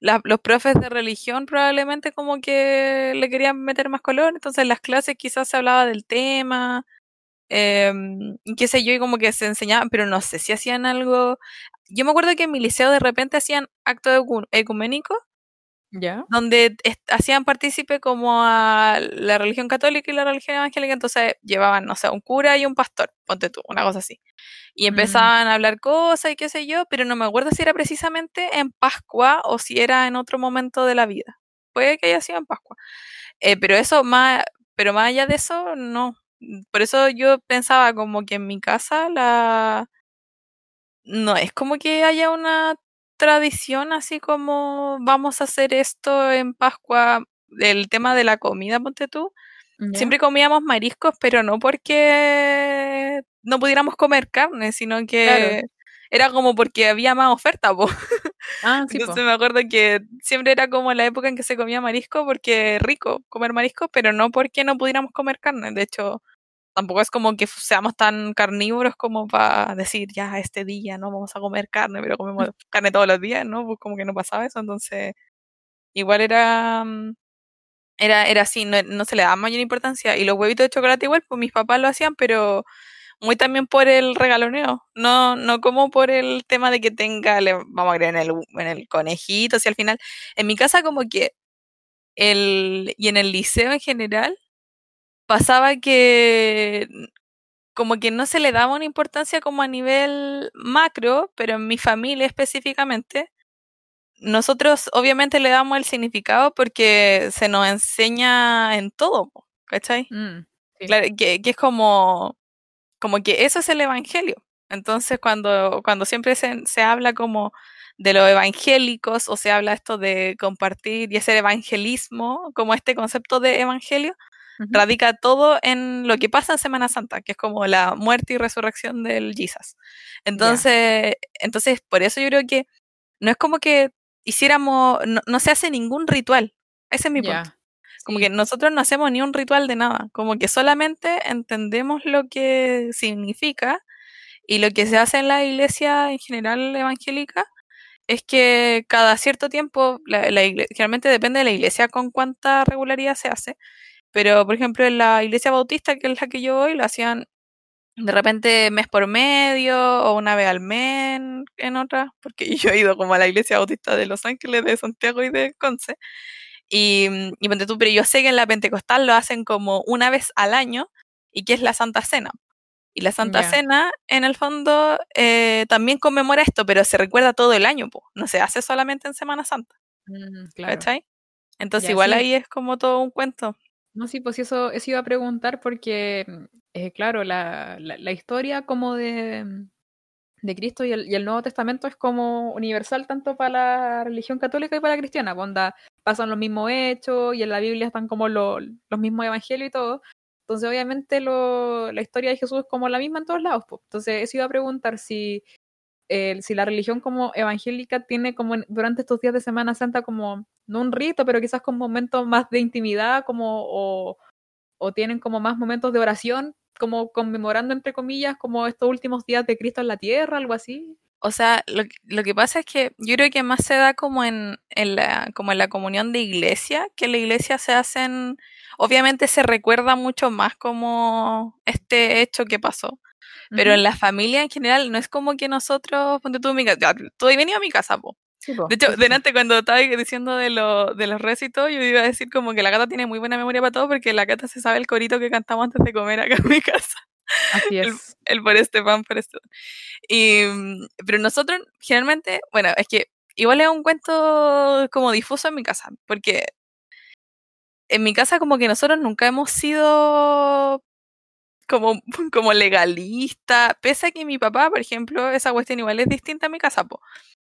los profes de religión probablemente como que le querían meter más color, entonces en las clases quizás se hablaba del tema, eh, qué sé yo, y como que se enseñaban, pero no sé si hacían algo. Yo me acuerdo que en mi liceo de repente hacían actos donde hacían partícipe como a la religión católica y la religión evangélica, entonces llevaban, no sé, un cura y un pastor, ponte tú, una cosa así. Y mm. empezaban a hablar cosas y qué sé yo, pero no me acuerdo si era precisamente en Pascua o si era en otro momento de la vida. Puede que haya sido en Pascua. Eh, pero eso más, pero más allá de eso, no. Por eso yo pensaba como que en mi casa la no es como que haya una tradición así como vamos a hacer esto en Pascua, el tema de la comida, ponte tú. Siempre comíamos mariscos, pero no porque no pudiéramos comer carne, sino que era como porque había más oferta, po. Ah, sí, Entonces me acuerdo que siempre era como la época en que se comía marisco porque rico comer marisco, pero no porque no pudiéramos comer carne. De hecho, tampoco es como que seamos tan carnívoros como para decir, ya, este día no vamos a comer carne, pero comemos carne todos los días, ¿no? Pues como que no pasaba eso, entonces igual era mm, era, era así, no, se le daba mayor importancia. Y los huevitos de chocolate igual, pues mis papás lo hacían, pero muy también por el regaloneo, no, no como por el tema de que tenga, le, vamos a creer en el, en el conejito, si al final, en mi casa como que el, y en el liceo en general, pasaba que como que no se le daba una importancia como a nivel macro, pero en mi familia específicamente, nosotros obviamente le damos el significado porque se nos enseña en todo, ¿cachai? Mm, claro, que, es como, como que eso es el evangelio. Entonces, cuando, cuando siempre se, se habla como de los evangélicos o se habla esto de compartir y hacer evangelismo, como este concepto de evangelio, radica todo en lo que pasa en Semana Santa, que es como la muerte y resurrección del Jesus. Entonces, entonces por eso yo creo que no es como que hiciéramos, no, se hace ningún ritual. Ese es mi punto. Como que nosotros no hacemos ni un ritual de nada, como que solamente entendemos lo que significa y lo que se hace en la iglesia en general evangélica es que cada cierto tiempo, la, la generalmente depende de la iglesia con cuánta regularidad se hace, pero por ejemplo en la iglesia bautista, que es la que yo voy, lo hacían de repente mes por medio o una vez al mes en otra, porque yo he ido como a la iglesia bautista de Los Ángeles, de Santiago y de Conce. Y, y tú, pero yo sé que en la Pentecostal lo hacen como una vez al año y que es la Santa Cena. Y la Santa Cena, en el fondo, eh, también conmemora esto, pero se recuerda todo el año, no se hace solamente en Semana Santa. Mm, claro. Entonces, igual ahí es como todo un cuento. No, sí, pues eso, eso iba a preguntar porque, eh, claro, la, la, historia como de, de Cristo y el, y el, Nuevo Testamento es como universal tanto para la religión católica y para la cristiana. Onda, pasan los mismos hechos y en la Biblia están como los mismos evangelios y todo. Entonces, obviamente, lo, la historia de Jesús es como la misma en todos lados. Pues. Entonces, eso iba a preguntar si si la religión como evangélica tiene como durante estos días de Semana Santa como, no un rito, pero quizás con momentos más de intimidad, como, o, o tienen como más momentos de oración, como conmemorando, entre comillas, como estos últimos días de Cristo en la tierra, algo así. O sea, lo, lo, que pasa es que yo creo que más se da como en, en, la, como en la comunión de iglesia, que en la iglesia se hacen, obviamente se recuerda mucho más como este hecho que pasó, pero en la familia en general no es como que nosotros, ponte tú, mi casa, tú has venido a mi casa, po. de hecho, delante cuando estaba diciendo de, lo, de los récitos, yo iba a decir como que la gata tiene muy buena memoria para todo porque la gata se sabe el corito que cantamos antes de comer acá en mi casa. Así es. El, por este pan, por esto. Y, pero nosotros generalmente, bueno, es que igual es un cuento como difuso en mi casa, porque en mi casa como que nosotros nunca hemos sido como, como legalista, pese a que mi papá, por ejemplo, esa cuestión igual es distinta a mi casa, po.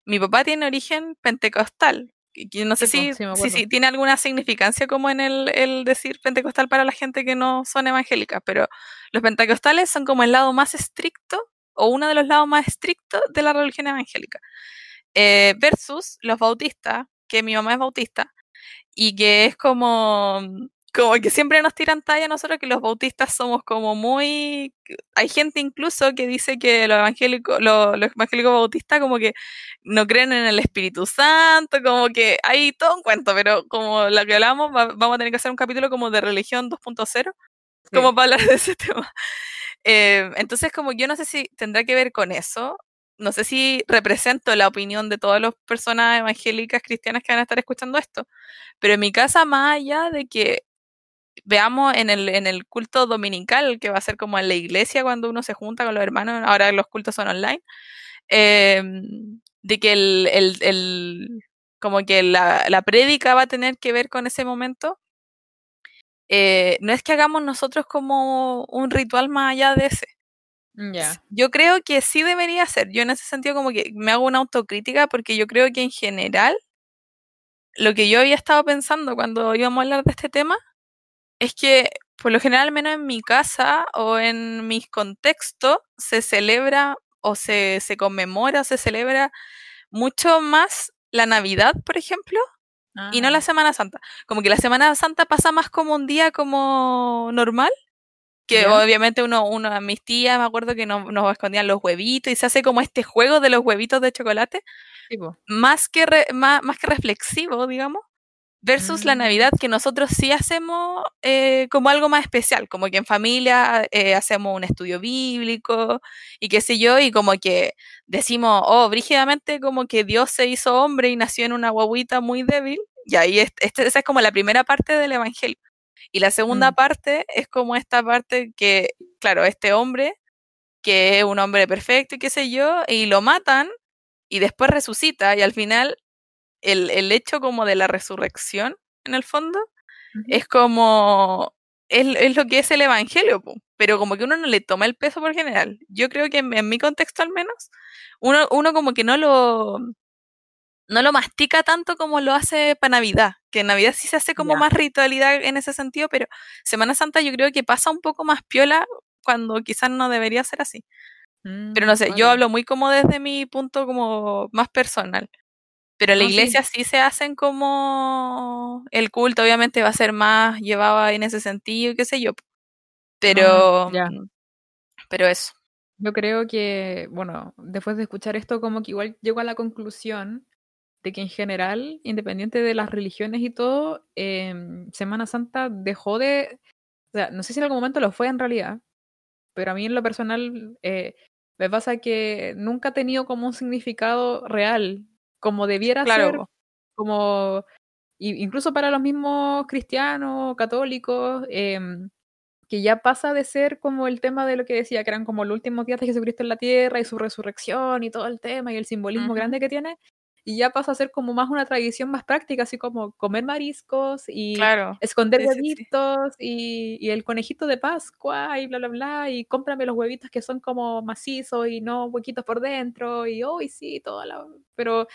mi papá tiene origen pentecostal, no sé si, si, tiene alguna significancia como en el, el, decir pentecostal para la gente que no son evangélicas, pero los pentecostales son como el lado más estricto o uno de los lados más estrictos de la religión evangélica, eh, versus los bautistas, que mi mamá es bautista, y que es como como que siempre nos tiran talla a nosotros que los bautistas somos como muy hay gente incluso que dice que los evangélicos los, evangélicos bautistas como que no creen en el Espíritu Santo como que hay todo un cuento pero como la que hablamos vamos a tener que hacer un capítulo como de religión 2.0 como para hablar de ese tema. Eh, entonces como yo no sé si tendrá que ver con eso no sé si represento la opinión de todas las personas evangélicas cristianas que van a estar escuchando esto, pero en mi casa, más allá de que veamos en el, en el culto dominical, que va a ser como en la iglesia cuando uno se junta con los hermanos, ahora los cultos son online, em, de que el, el, el, como que la, la prédica va a tener que ver con ese momento. Eh, no es que hagamos nosotros como un ritual más allá de ese, Ya. Yo creo que sí debería ser. Yo en ese sentido como que me hago una autocrítica porque yo creo que en general lo que yo había estado pensando cuando íbamos a hablar de este tema es que por lo general, al menos en mi casa o en mis contextos, se celebra o se, se conmemora o se celebra mucho más la Navidad, por ejemplo, y no la Ah, Semana Santa. Como que la Semana Santa pasa más como un día como normal, que obviamente uno, uno a mis tías, me acuerdo que no- nos escondían los huevitos y se hace como este juego de los huevitos de chocolate, Sí, más que, re- más, más que reflexivo, digamos, versus la Mm, Navidad, que nosotros sí hacemos eh, como algo más especial, como que en familia eh, hacemos un estudio bíblico y qué sé yo, y como que decimos, oh, brígidamente como que Dios se hizo hombre y nació en una guaguita muy débil, y ahí es- este, esa es como la primera parte del Evangelio. Y la segunda mm, parte es como esta parte que, claro, este hombre, que es un hombre perfecto y qué sé yo, y lo matan y después resucita y al final el, el hecho como de la resurrección, en el fondo, es como, es, es lo que es el Evangelio, pero como que uno no le toma el peso por general. Yo creo que en, en mi contexto al menos, uno, uno como que no lo, no lo mastica tanto como lo hace para Navidad, que en Navidad sí se hace como más ritualidad en ese sentido, pero Semana Santa yo creo que pasa un poco más piola cuando quizás no debería ser así. Pero no Mm, sé, yo hablo muy como desde mi punto como más personal. Pero en la sí. iglesia sí se hacen como el culto, obviamente va a ser más llevado en ese sentido, qué sé yo. Ah, Pero, ya. mm, pero eso. Yo creo que, bueno, después de escuchar esto, como que igual llego a la conclusión de que en general, independiente de las religiones y todo, em, Semana Santa dejó de, o sea, no sé si en algún momento lo fue en realidad, pero a mí en lo personal eh, me pasa que nunca ha tenido como un significado real, como debiera Claro, ser, como incluso para los mismos cristianos, católicos, em, que ya pasa de ser como el tema de lo que decía, que eran como los últimos días de Jesucristo en la tierra y su resurrección y todo el tema y el simbolismo Ujú. grande que tiene, y ya pasa a ser como más una tradición más práctica, así como comer mariscos y Claro. esconder Sí, sí, sí. huevitos y, y el conejito de Pascua y bla, bla, bla, y cómprame los huevitos que son como macizos y no huequitos por dentro, y hoy sí, toda la... Pero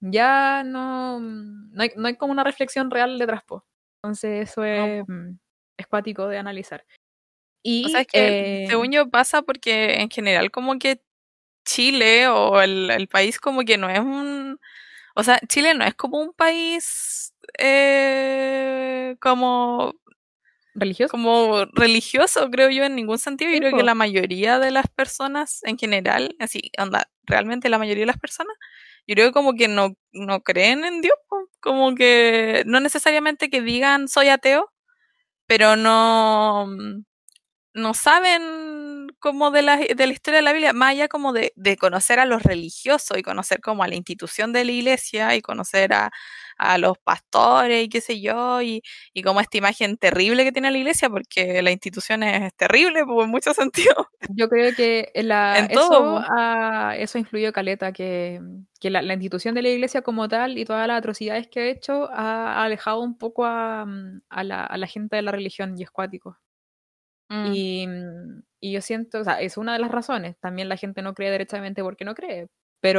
ya no, no, hay, no hay como una reflexión real detrás, po. Entonces eso No, es, po. mm, es cuático de analizar. O sea, Y es que eh, según yo pasa porque en general como que Chile o el, el país como que no es un... O sea, Chile no es como un país eh, como religioso, como religioso, creo yo, en ningún sentido. Yo creo que la mayoría de las personas en general, así, anda, realmente la mayoría de las personas, yo creo que como que no, no creen en Dios, como que no necesariamente que digan soy ateo, pero no, no saben como de la, de la historia de la Biblia, más allá como de, de conocer a los religiosos y conocer como a la institución de la iglesia y conocer a, a los pastores y qué sé yo, y, y como esta imagen terrible que tiene la iglesia, porque la institución es terrible pues, en muchos sentidos, Yo creo que la, en todo. eso, po. ah, eso influyó Caleta, que, que la, la institución de la iglesia como tal y todas las atrocidades que ha hecho ha alejado un poco a, mm, a la, a la gente de la religión y es cuático. Mm, Y, mm, y yo siento, o sea, es una de las razones. También la gente no cree derechamente porque no cree.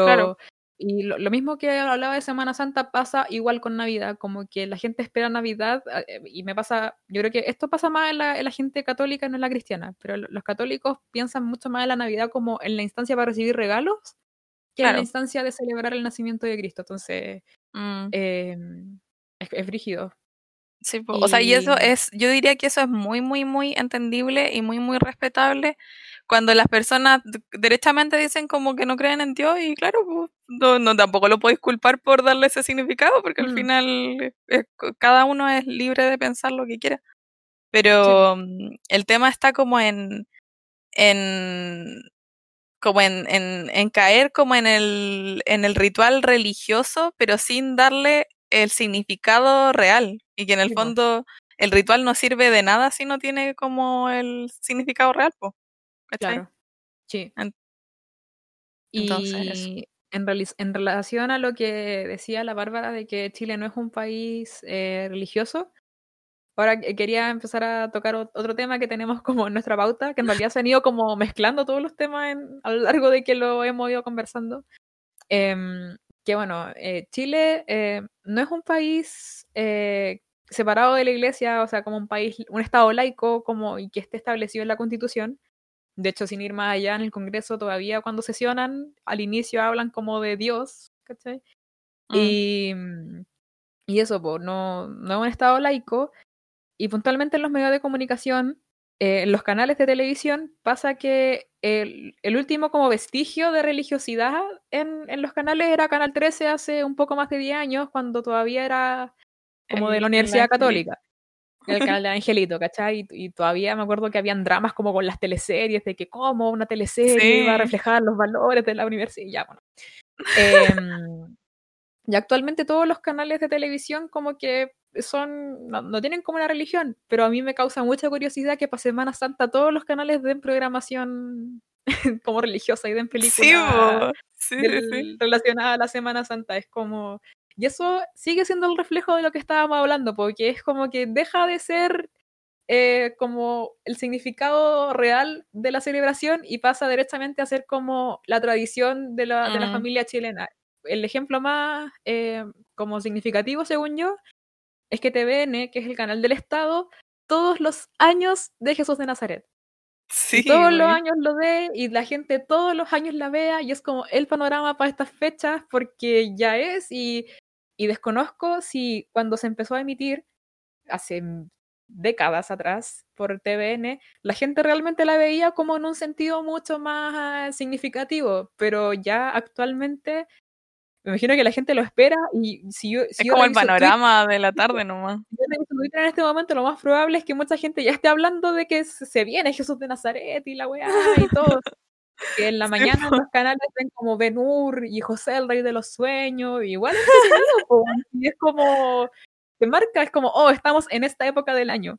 claro, Pero, y lo, lo mismo que hablaba de Semana Santa pasa igual con Navidad, como que la gente espera Navidad, ah, eh, y me pasa, yo creo que esto pasa más en la, en la gente católica, no en la cristiana, pero lo- los católicos piensan mucho más en la Navidad como en la instancia para recibir regalos que en la claro. instancia de celebrar el nacimiento de Cristo. Entonces, Mm, eh, es, es brígido. sí. O sea, y eso es, yo diría que eso es muy, muy, muy entendible y muy, muy respetable cuando las personas derechamente dicen como que no creen en Dios y claro, pues, no, no tampoco lo podéis culpar por darle ese significado porque al mm, final c- cada uno es libre de pensar lo que quiera. Pero mm, el tema está como en, en como en, en, en caer como en el, en el ritual religioso, pero sin darle el significado real. Y que en el Sí, fondo el ritual no sirve de nada si no tiene como el significado real, po. Claro, sí. En- Entonces. Y en, relación a lo que decía la Bárbara de que Chile no es un país eh, religioso, ahora quería empezar a tocar otro tema que tenemos como en nuestra pauta, que en realidad se han ido como mezclando todos los temas a lo largo de que lo hemos ido conversando. Em, que bueno, eh, Chile eh, no es un país eh, separado de la iglesia, o sea, como un país, un estado laico como, y que esté establecido en la constitución. De hecho, sin ir más allá, en el Congreso todavía cuando sesionan, al inicio hablan como de Dios, ¿cachai? Mm. Y, y eso, pues, no, no es un estado laico. Y puntualmente en los medios de comunicación, en los canales de televisión, pasa que el, el, último como vestigio de religiosidad en, en, los canales era Canal 13 hace un poco más de 10 años, cuando todavía era como de la Universidad Católica. El canal de Angelito, ¿cachai? Y, todavía me acuerdo que habían dramas como con las teleseries, de que cómo una teleserie iba a reflejar los valores de la universidad. Y ya, bueno. Em, y actualmente todos los canales de televisión como que son, no, tienen como una religión, pero a mí me causa mucha curiosidad que para Semana Santa todos los canales den programación como religiosa y den películas sí, relacionadas a la Semana Santa. Es como, y eso sigue siendo el reflejo de lo que estábamos hablando, porque es como que deja de ser eh, como el significado real de la celebración y pasa directamente a ser como la tradición de la, de la familia chilena. El ejemplo más eh, como significativo, según yo, es que TVN, que es el canal del Estado, todos los años de Jesús de Nazaret. Sí, todos los años lo ve y la gente todos los años la vea y es como el panorama para estas fechas porque ya es y, y desconozco si cuando se empezó a emitir hace décadas atrás por TVN, la gente realmente la veía como en un sentido mucho más significativo, pero ya actualmente me imagino que la gente lo espera y si yo... es como el panorama de la tarde nomás. Si yo Twitter en este momento, lo más probable es que mucha gente ya esté hablando de que se viene Jesús de Nazaret y la weá y todo. que en la mañana en los canales ven como Benur y José el Rey de los Sueños, y igual es, y es como... Se marca, es como, oh, estamos en esta época del año.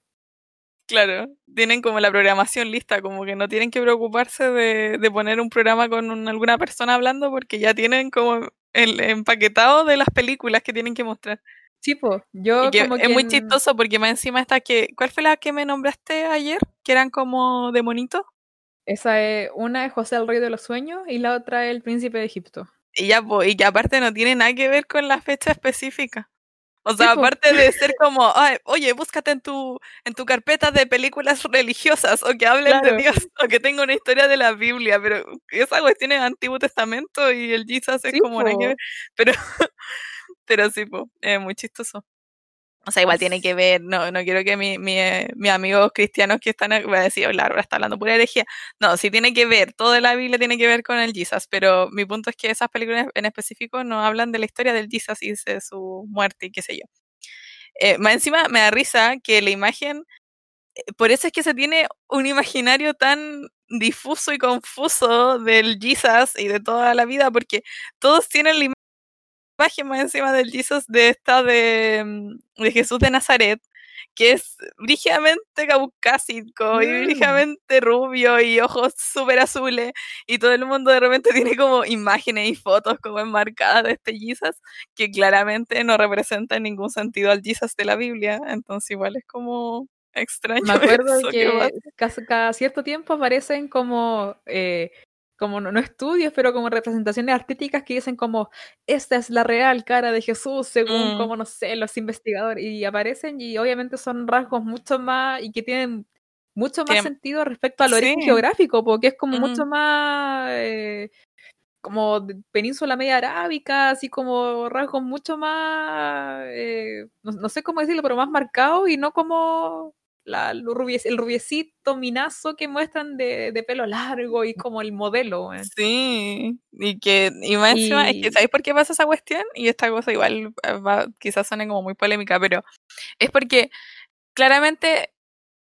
Claro, tienen como la programación lista, como que no tienen que preocuparse de, de poner un programa con alguna persona hablando porque ya tienen como el empaquetado de las películas que tienen que mostrar. Sí, pues, yo como Es muy chistoso porque más encima está que... ¿Cuál fue la que me nombraste ayer? Que eran como de monito. Esa es, una es José el Rey de los Sueños y la otra es el Príncipe de Egipto. Y ya, y que aparte no tiene nada que ver con la fecha específica. O sea, aparte de ser como, oye, búscate en tu, en tu carpeta de películas religiosas o que hablen de Dios o que tenga una historia de la Biblia, pero esa cuestión es Antiguo Testamento y el Jesus es como pero, pero sí, es muy chistoso. O sea, igual tiene que ver, no, no quiero que mi, mi, eh, mis amigos cristianos que están, voy a decir, la está hablando pura herejía. No, sí tiene que ver, toda la Biblia tiene que ver con el Jesus, pero mi punto es que esas películas en específico no hablan de la historia del Jesus y de su muerte y qué sé yo. Eh, más encima me da risa que la imagen, eh, por eso es que se tiene un imaginario tan difuso y confuso del Jesus y de toda la vida, porque todos tienen la imagen más encima del Jesus de esta de, mm, de Jesús de Nazaret, que es brígidamente caucásico y mm. brígidamente rubio y ojos súper azules y todo el mundo de repente tiene como imágenes y fotos como enmarcadas de este Jesus que claramente no representa en ningún sentido al Jesus de la Biblia, entonces igual es como extraño. Me acuerdo que, cada, cierto tiempo aparecen como eh, como no, estudios, pero como representaciones artísticas que dicen como, esta es la real cara de Jesús, según mm. como, no sé, los investigadores, y aparecen y obviamente son rasgos mucho más, y que tienen mucho más sentido respecto al origen geográfico, porque es como mucho más... Eh, como península media arábica, así como rasgos mucho más, eh, no, sé cómo decirlo, pero más marcados y no como la, el rubiecito minazo que muestran de, de, pelo largo y como el modelo. Sí, y que, y más es que, ¿sabéis por qué pasa esa cuestión? Y esta cosa igual eh, va, quizás suene como muy polémica, pero es porque claramente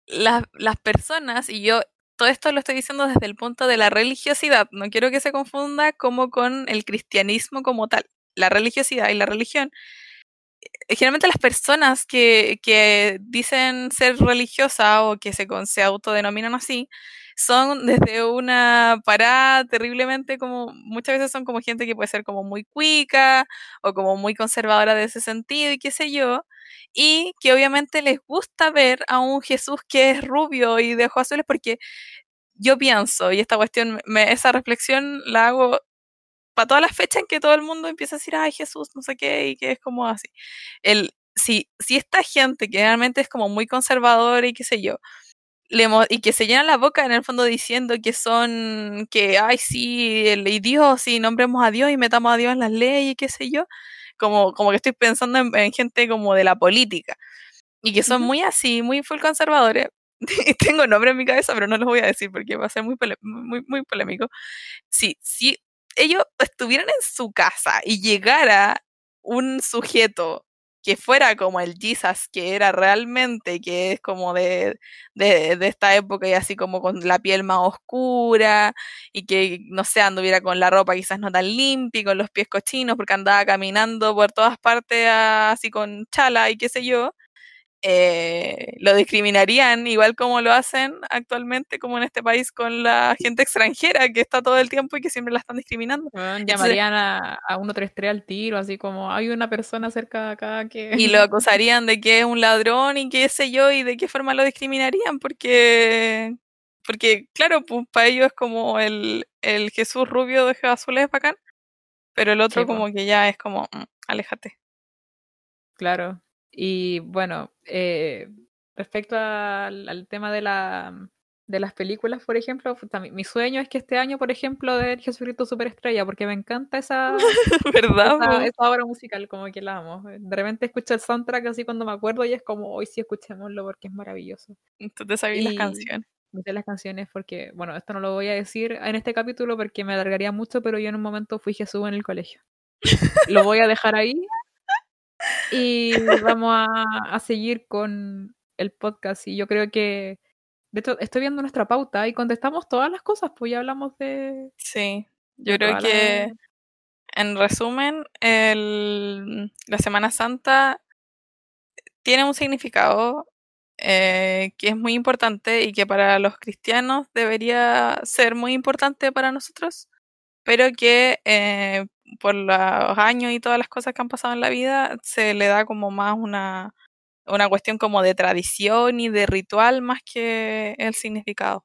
las, las personas, y yo todo esto lo estoy diciendo desde el punto de la religiosidad, no quiero que se confunda como con el cristianismo como tal. La religiosidad y la religión generalmente las personas que, que, dicen ser religiosas o que se, se autodenominan así, son desde una parada terriblemente como, muchas veces son como gente que puede ser como muy cuica o como muy conservadora de ese sentido y qué sé yo, y que obviamente les gusta ver a un Jesús que es rubio y de ojos azules porque yo pienso, y esta cuestión, me, esa reflexión la hago para todas las fechas en que todo el mundo empieza a decir, ay Jesús, no sé qué, y que es como así. El, si, si esta gente que realmente es como muy conservadora y qué sé yo, le, y que se llenan la boca en el fondo diciendo que son, que, ay sí, el, y Dios, y nombremos a Dios y metamos a Dios en las leyes, y qué sé yo, como, como que estoy pensando en, gente como de la política, y que son muy así, muy full conservadores, tengo nombre en mi cabeza, pero no los voy a decir porque va a ser muy, muy, muy polémico. Si, si ellos estuvieran en su casa y llegara un sujeto que fuera como el Jesus que era realmente, que es como de, de, de, esta época y así como con la piel más oscura y que, no sé, anduviera con la ropa quizás no tan limpia y con los pies cochinos porque andaba caminando por todas partes así con chala y qué sé yo, eh, lo discriminarían igual como lo hacen actualmente como en este país con la gente extranjera que está todo el tiempo y que siempre la están discriminando. llamarían a, a 133 al tiro, así como hay una persona cerca de acá que... Y lo acusarían de que es un ladrón y qué sé yo, y de qué forma lo discriminarían, porque... Porque, claro, pues para ellos es como el, el Jesús rubio de azules bacán, pero el otro como que ya es como, mm, aléjate. Claro, y bueno, eh, respecto al, tema de, la, de las películas, por ejemplo, mi sueño es que este año, por ejemplo, de Jesucristo Superestrella, porque me encanta esa, ¿verdad? Esa, obra musical, como que la amo. De repente escucho el soundtrack así cuando me acuerdo y es como, hoy sí escuchémoslo porque es maravilloso. Te sabes las canciones. De las canciones porque, bueno, esto no lo voy a decir en este capítulo porque me alargaría mucho, pero yo en un momento fui Jesús en el colegio. lo voy a dejar ahí y vamos a, seguir con el podcast. Y yo creo que, de hecho, estoy viendo nuestra pauta y contestamos todas las cosas, pues ya hablamos de... Sí, yo creo que, en resumen, el, la Semana Santa tiene un significado eh, que es muy importante y que para los cristianos debería ser muy importante para nosotros, pero que eh, por los años y todas las cosas que han pasado en la vida, se le da como más una, una cuestión como de tradición y de ritual más que el significado.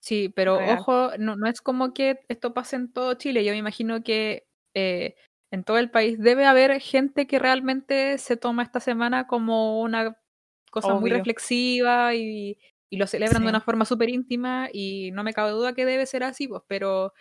Sí, pero ojo, no, no es como que esto pase en todo Chile. Yo me imagino que eh, en todo el país debe haber gente que realmente se toma esta semana como una cosa muy reflexiva y, y lo celebran de una forma súper íntima y no me cabe duda que debe ser así, pues, pero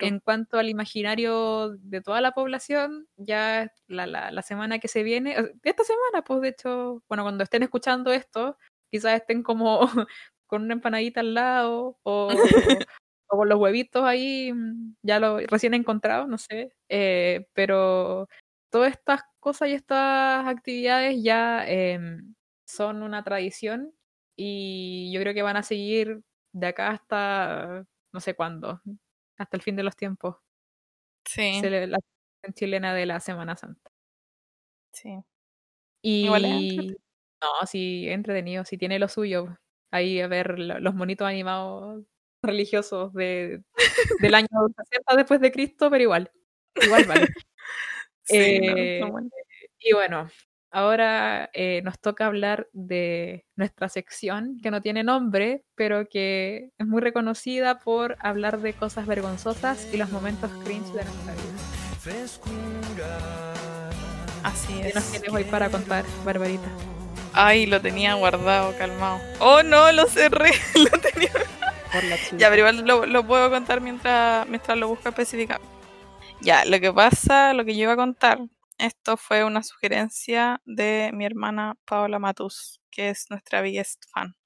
en cuanto al imaginario de toda la población, ya la, la, semana que se viene, esta semana, pues de hecho, bueno, cuando estén escuchando esto, quizás estén como con una empanadita al lado o, o, con los huevitos ahí, mm, ya lo recién encontrado, no sé, eh, pero todas estas cosas y estas actividades ya em, son una tradición y yo creo que van a seguir de acá hasta no sé cuándo, hasta el fin de los tiempos. Sí. La chilena de la Semana Santa. Sí. Y Igual no, sí, entretenido, sí tiene lo suyo. Ahí a ver los monitos animados religiosos de, del año 60 después de Cristo, pero igual. Igual vale. sí, eh, Y bueno, Ahora eh, nos toca hablar de nuestra sección, que no tiene nombre, pero que es muy reconocida por hablar de cosas vergonzosas y los momentos cringe de nuestra vida. Así es. ¿Qué nos tienes hoy para contar, Barbarita? Ay, lo tenía guardado, calmado. Oh, no, lo cerré. lo tenía... ya, pero igual lo, lo, puedo contar mientras, mientras lo busco específicamente. Ya, lo que pasa, lo que yo iba a contar esto fue una sugerencia de mi hermana Paola Matus, que es nuestra biggest fan.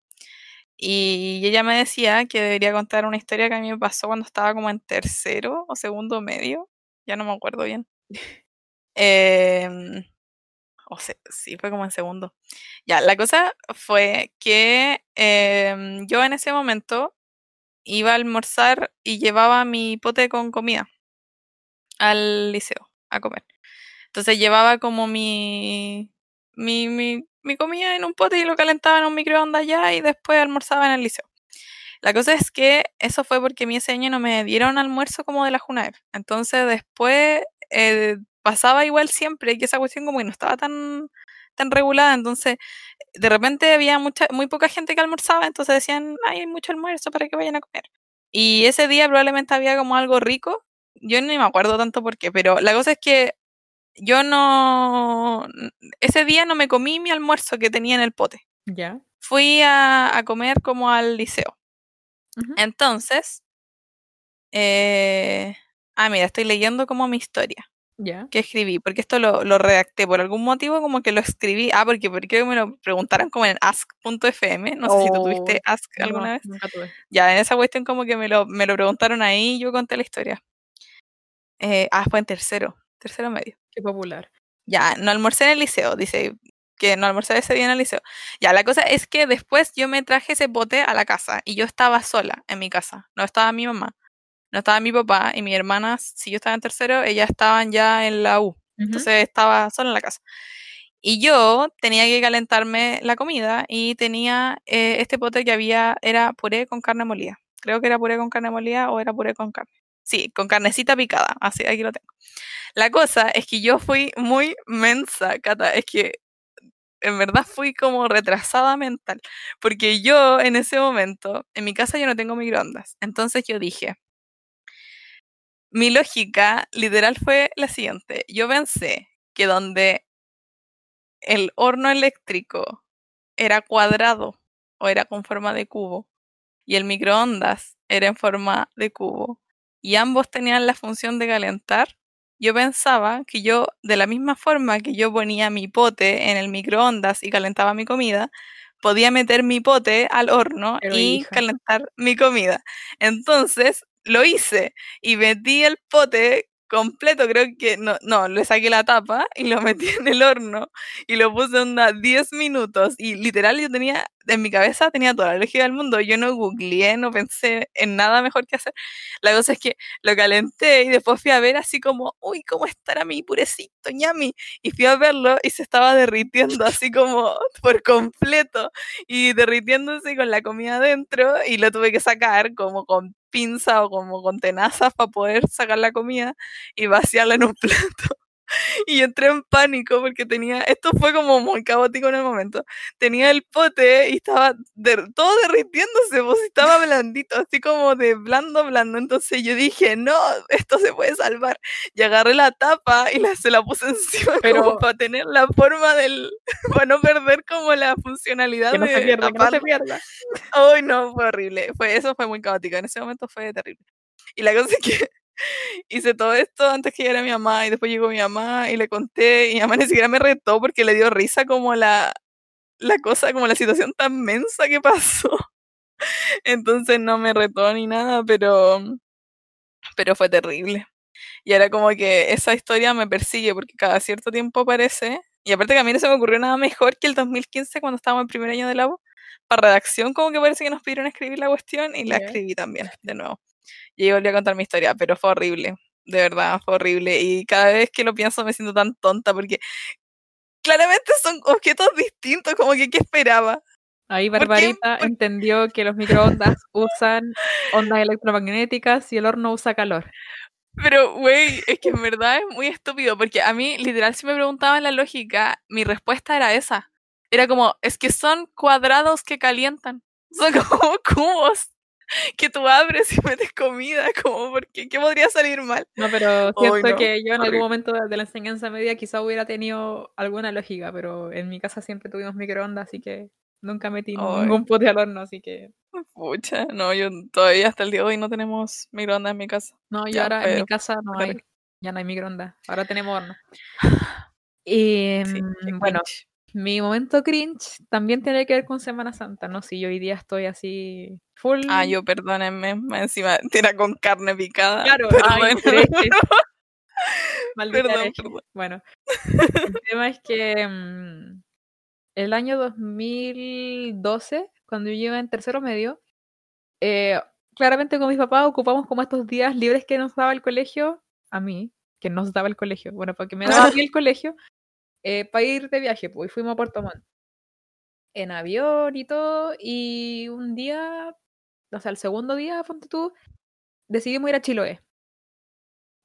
Y ella me decía que debería contar una historia que a mí me pasó cuando estaba como en tercero o segundo medio, ya no me acuerdo bien. Em, o sea, sí, fue como en segundo. Ya, la cosa fue que em, yo en ese momento iba a almorzar y llevaba mi pote con comida al liceo a comer. Entonces llevaba como mi, mi, mi, mi comida en un pote y lo calentaba en un microondas ya y después almorzaba en el liceo. La cosa es que eso fue porque mí ese año no me dieron almuerzo como de la Junaep. Entonces después eh, pasaba igual siempre que esa cuestión como que no estaba tan, tan regulada. Entonces de repente había mucha, muy poca gente que almorzaba, entonces decían, Ay, hay mucho almuerzo para que vayan a comer. Y ese día probablemente había como algo rico. Yo ni me acuerdo tanto por qué, pero la cosa es que yo no, ese día no me comí mi almuerzo que tenía en el pote. Ya. Fui a, a comer como al liceo. Entonces, eh, ah, mira, estoy leyendo como mi historia. Ya. Que escribí, porque esto lo, lo, redacté por algún motivo, como que lo escribí. Ah, porque, porque me lo preguntaron como en ask.fm. No sé si tú tuviste Oh, ask alguna no, vez. nunca tuve. Ya, en esa cuestión como que me lo, me lo preguntaron ahí y yo conté la historia. Eh, ah, fue en tercero, tercero medio. Qué popular. Ya, no almorcé en el liceo, dice que no almorcé ese día en el liceo. Ya, la cosa es que después yo me traje ese bote a la casa y yo estaba sola en mi casa. No estaba mi mamá, no estaba mi papá y mi hermana, si yo estaba en tercero, ellas estaban ya en la U. Entonces estaba sola en la casa. Y yo tenía que calentarme la comida y tenía eh, este pote que había, era puré con carne molida. Creo que era puré con carne molida o era puré con carne. Sí, con carnecita picada. Así, aquí lo tengo. La cosa es que yo fui muy mensa, Cata. Es que en verdad fui como retrasada mental. Porque yo en ese momento, en mi casa yo no tengo microondas. Entonces yo dije, mi lógica literal fue la siguiente. Yo pensé que donde el horno eléctrico era cuadrado o era con forma de cubo y el microondas era en forma de cubo y ambos tenían la función de calentar, yo pensaba que yo, de la misma forma que yo ponía mi pote en el microondas y calentaba mi comida, podía meter mi pote al horno Pero, y hija. calentar mi comida. Entonces lo hice y metí el pote completo, creo que no, no, le saqué la tapa y lo metí en el horno y lo puse onda 10 minutos y literal yo tenía, en mi cabeza tenía toda la lógica del mundo, yo no googleé, no pensé en nada mejor que hacer. La cosa es que lo calenté y después fui a ver así como, uy, ¿cómo estará mi purecito, ñami? Y fui a verlo y se estaba derritiendo así como por completo y derritiéndose con la comida adentro y lo tuve que sacar como con pinza o como con tenazas para poder sacar la comida y vaciarla en un plato. Y entré en pánico porque tenía, esto fue como muy caótico en el momento. Tenía el pote y estaba de, todo derritiéndose, pues estaba blandito, así como de blando, blando. Entonces yo dije, no, esto se puede salvar. Y agarré la tapa y la, se la puse encima Pero- como para tener la forma del, para no perder como la funcionalidad Que no se de pierda, que no se pierda. Ay, no, fue horrible. Fue, eso fue muy caótico. En ese momento fue terrible. Y la cosa es que hice todo esto antes que llegara mi mamá y después llegó mi mamá y le conté y mi mamá ni siquiera me retó porque le dio risa como la, la cosa, como la situación tan mensa que pasó. Entonces no me retó ni nada, pero, pero fue terrible. Y era como que esa historia me persigue porque cada cierto tiempo aparece. Y aparte que a mí no se me ocurrió nada mejor que el 2015 cuando estábamos en primer año de la U. Para redacción como que parece que nos pidieron escribir la cuestión y la escribí también, de nuevo. Y ahí volví a contar mi historia, pero fue horrible. De verdad, fue horrible. Y cada vez que lo pienso me siento tan tonta porque claramente son objetos distintos, como que ¿qué esperaba? Ahí. Barbarita ¿Por- entendió que los microondas usan ondas electromagnéticas y el horno usa calor. Pero, güey, es que en verdad es muy estúpido, porque a mí, literal, si me preguntaban la lógica, mi respuesta era esa. Era como, es que son cuadrados que calientan. Son como cubos que tú abres y metes comida, como, porque ¿qué podría salir mal? No, pero siento no, que yo en algún momento de la enseñanza media quizá hubiera tenido alguna lógica, pero en mi casa siempre tuvimos microondas, así que nunca metí ningún pote al horno, así que Pucha, no, yo todavía hasta el día de hoy no tenemos microondas en mi casa. no, Ya, ahora en mi casa no hay, ya no hay microondas, ahora tenemos horno. Y Sí, mm, qué bueno. Mi momento cringe también tiene que ver con Semana Santa, ¿no? Si yo hoy día estoy así full. Ah, yo perdónenme, más encima era con carne picada. Claro, ay, Perdón. Perdón. Bueno, el tema es que mm, el año 2012, cuando yo iba en tercero medio, eh, claramente con mis papás ocupamos como estos días libres que nos daba el colegio, a mí, que nos daba el colegio, bueno, porque me daba a mí el colegio, para ir de viaje, pues y fuimos a Puerto Montt. En avión y todo, y un día o sea, el segundo día, ponte tú, decidimos ir a Chiloé.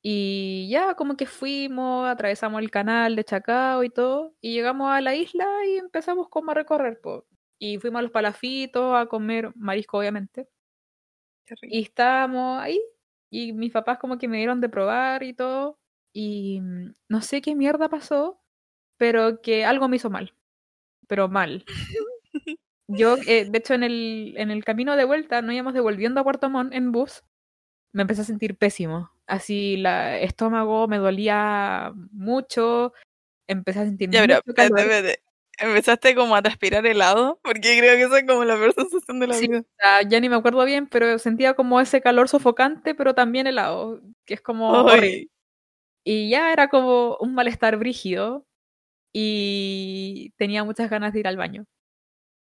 Y ya como que fuimos, atravesamos el canal de Chacao y todo, y llegamos a la isla y empezamos como a recorrer. po. Y fuimos a los palafitos a comer marisco, obviamente. Y estábamos ahí, y mis papás como que me dieron de probar y todo, y mm, no sé qué mierda pasó, pero que algo me hizo mal, pero mal. Yo, eh, de hecho, en el, en el camino de vuelta, no íbamos devolviendo a Puerto Montt en bus, me empecé a sentir pésimo. Así, la estómago me dolía mucho, empecé a sentir Ya, pero mucho espérate, calor. espérate. Empezaste como a transpirar helado, porque creo que esa es como la peor sensación de la Sí, vida. ya ni me acuerdo bien, pero sentía como ese calor sofocante, pero también helado, que es como Y ya era como un malestar brígido y tenía muchas ganas de ir al baño.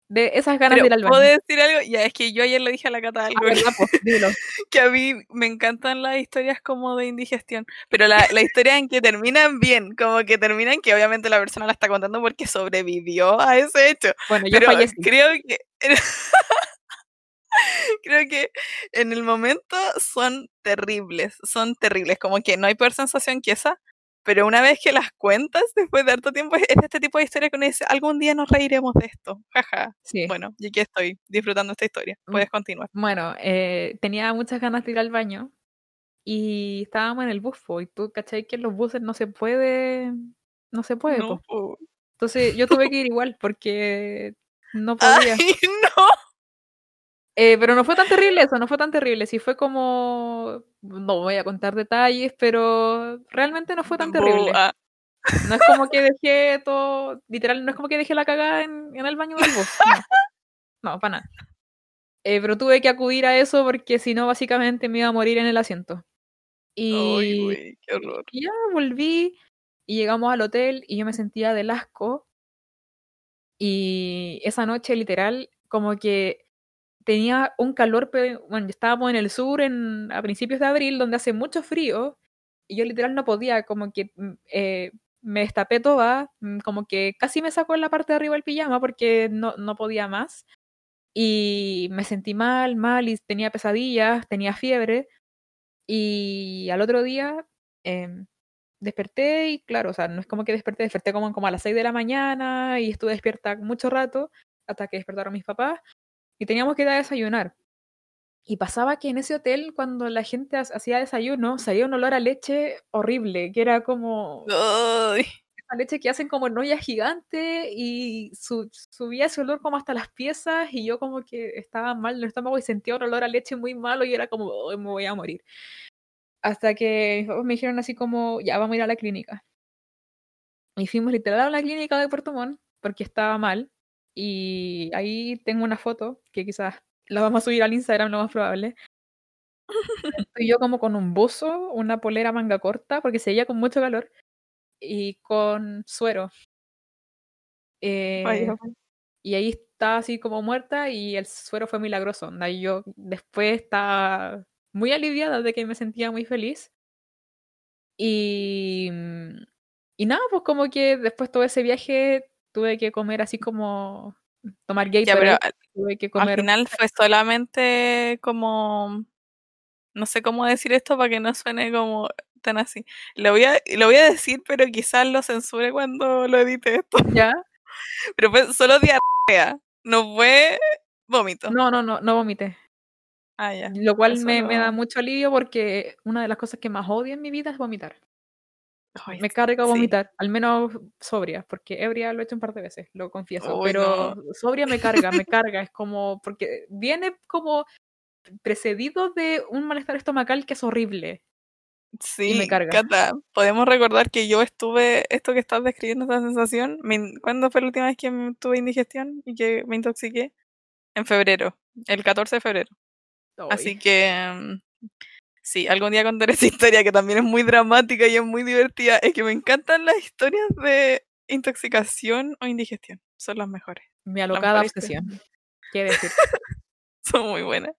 De esas ganas pero de ir al ¿puedo baño. decir algo? Ya, es que yo ayer le dije a la Cata Ah, algo. Pues, dilo. que a mí me encantan las historias como de indigestión, pero la, la historia en que terminan bien, como que terminan que obviamente la persona la está contando porque sobrevivió a ese hecho, Bueno, yo pero fallecí. creo que creo que en el momento son terribles, son terribles, como que no hay peor sensación que esa, pero una vez que las cuentas después de harto tiempo es es este tipo de historia que uno dice, algún día nos reiremos de esto, jaja. Sí. Bueno, y aquí estoy disfrutando esta historia. Mm. Puedes continuar. Bueno, eh, tenía muchas ganas de ir al baño y estábamos en el bus, po, y tú, ¿cachai? Que en los buses no se puede, no se puede, No. Entonces yo tuve que ir igual porque no podía. Ay, no. Eh, pero no fue tan terrible eso, no fue tan terrible. Sí fue como, no voy a contar detalles, pero realmente no fue tan terrible. No es como que dejé todo, literal, no es como que dejé la cagada en, en el baño del bus. No, no para nada. Eh, pero tuve que acudir a eso porque si no, básicamente me iba a morir en el asiento. Ay, Y, güey, qué horror. y ya volví y llegamos al hotel y yo me sentía del asco. Y esa noche, literal, como que tenía un calor, bueno, estábamos en el sur en, a principios de abril, donde hace mucho frío, y yo literal no podía, como que mm, eh, me destapé toda, mm, como que casi me sacó en la parte de arriba el pijama porque no, no podía más. Y me sentí mal, mal, y tenía pesadillas, tenía fiebre. Y al otro día em, desperté y claro, o sea, no es como que desperté, desperté como, como a las 6 de la mañana y estuve despierta mucho rato hasta que despertaron mis papás y teníamos que ir a desayunar. Y pasaba que en ese hotel, cuando la gente ha- hacía desayuno, salía un olor a leche horrible, que era como Ay, esa leche que hacen como en olla gigante y su- subía ese olor como hasta las piezas y yo como que estaba mal en el estómago y sentía un olor a leche muy malo y era como, "Ay, me voy a morir. Hasta que me dijeron así como, ya vamos a ir a la clínica. Y fuimos literal a la clínica de Puerto Montt porque estaba mal. Y ahí tengo una foto que quizás la vamos a subir al Instagram, lo más probable. Estoy yo como con un buzo, una polera manga corta, porque seguía con mucho calor, y con suero. Eh, y ahí estaba así como muerta y el suero fue milagroso. onda, y yo después estaba muy aliviada de que me sentía muy feliz. Y, y nada, pues como que después todo ese viaje tuve que comer así como tomar Ya, pero al, tuve que al comer final fue solamente como, no sé cómo decir esto para que no suene como tan así. Lo voy a, lo voy a decir, pero quizás lo censure cuando lo edite esto. ya. Pero fue solo diarrea, no fue vómito. No, no, no, no vomité. Ah, ya. Lo cual me, me da mucho alivio porque una de las cosas que más odio en mi vida es vomitar. Ay, Me carga sí. vomitar, al menos sobria, porque ebria lo he hecho un par de veces, lo confieso, Uy, pero no. sobria me carga, me carga, es como, porque viene como precedido de un malestar estomacal que es horrible. Sí, me carga. Cata, podemos recordar que yo estuve, esto que estás describiendo, esta sensación, me ¿cuándo fue la última vez que tuve indigestión y que me intoxiqué? En febrero, el 14 de febrero. Así Ay, que mm, sí, algún día contaré esa historia que también es muy dramática y es muy divertida. Es que me encantan las historias de intoxicación o indigestión. Son las mejores. mi alocada obsesión. ¿Qué decir? Son muy buenas.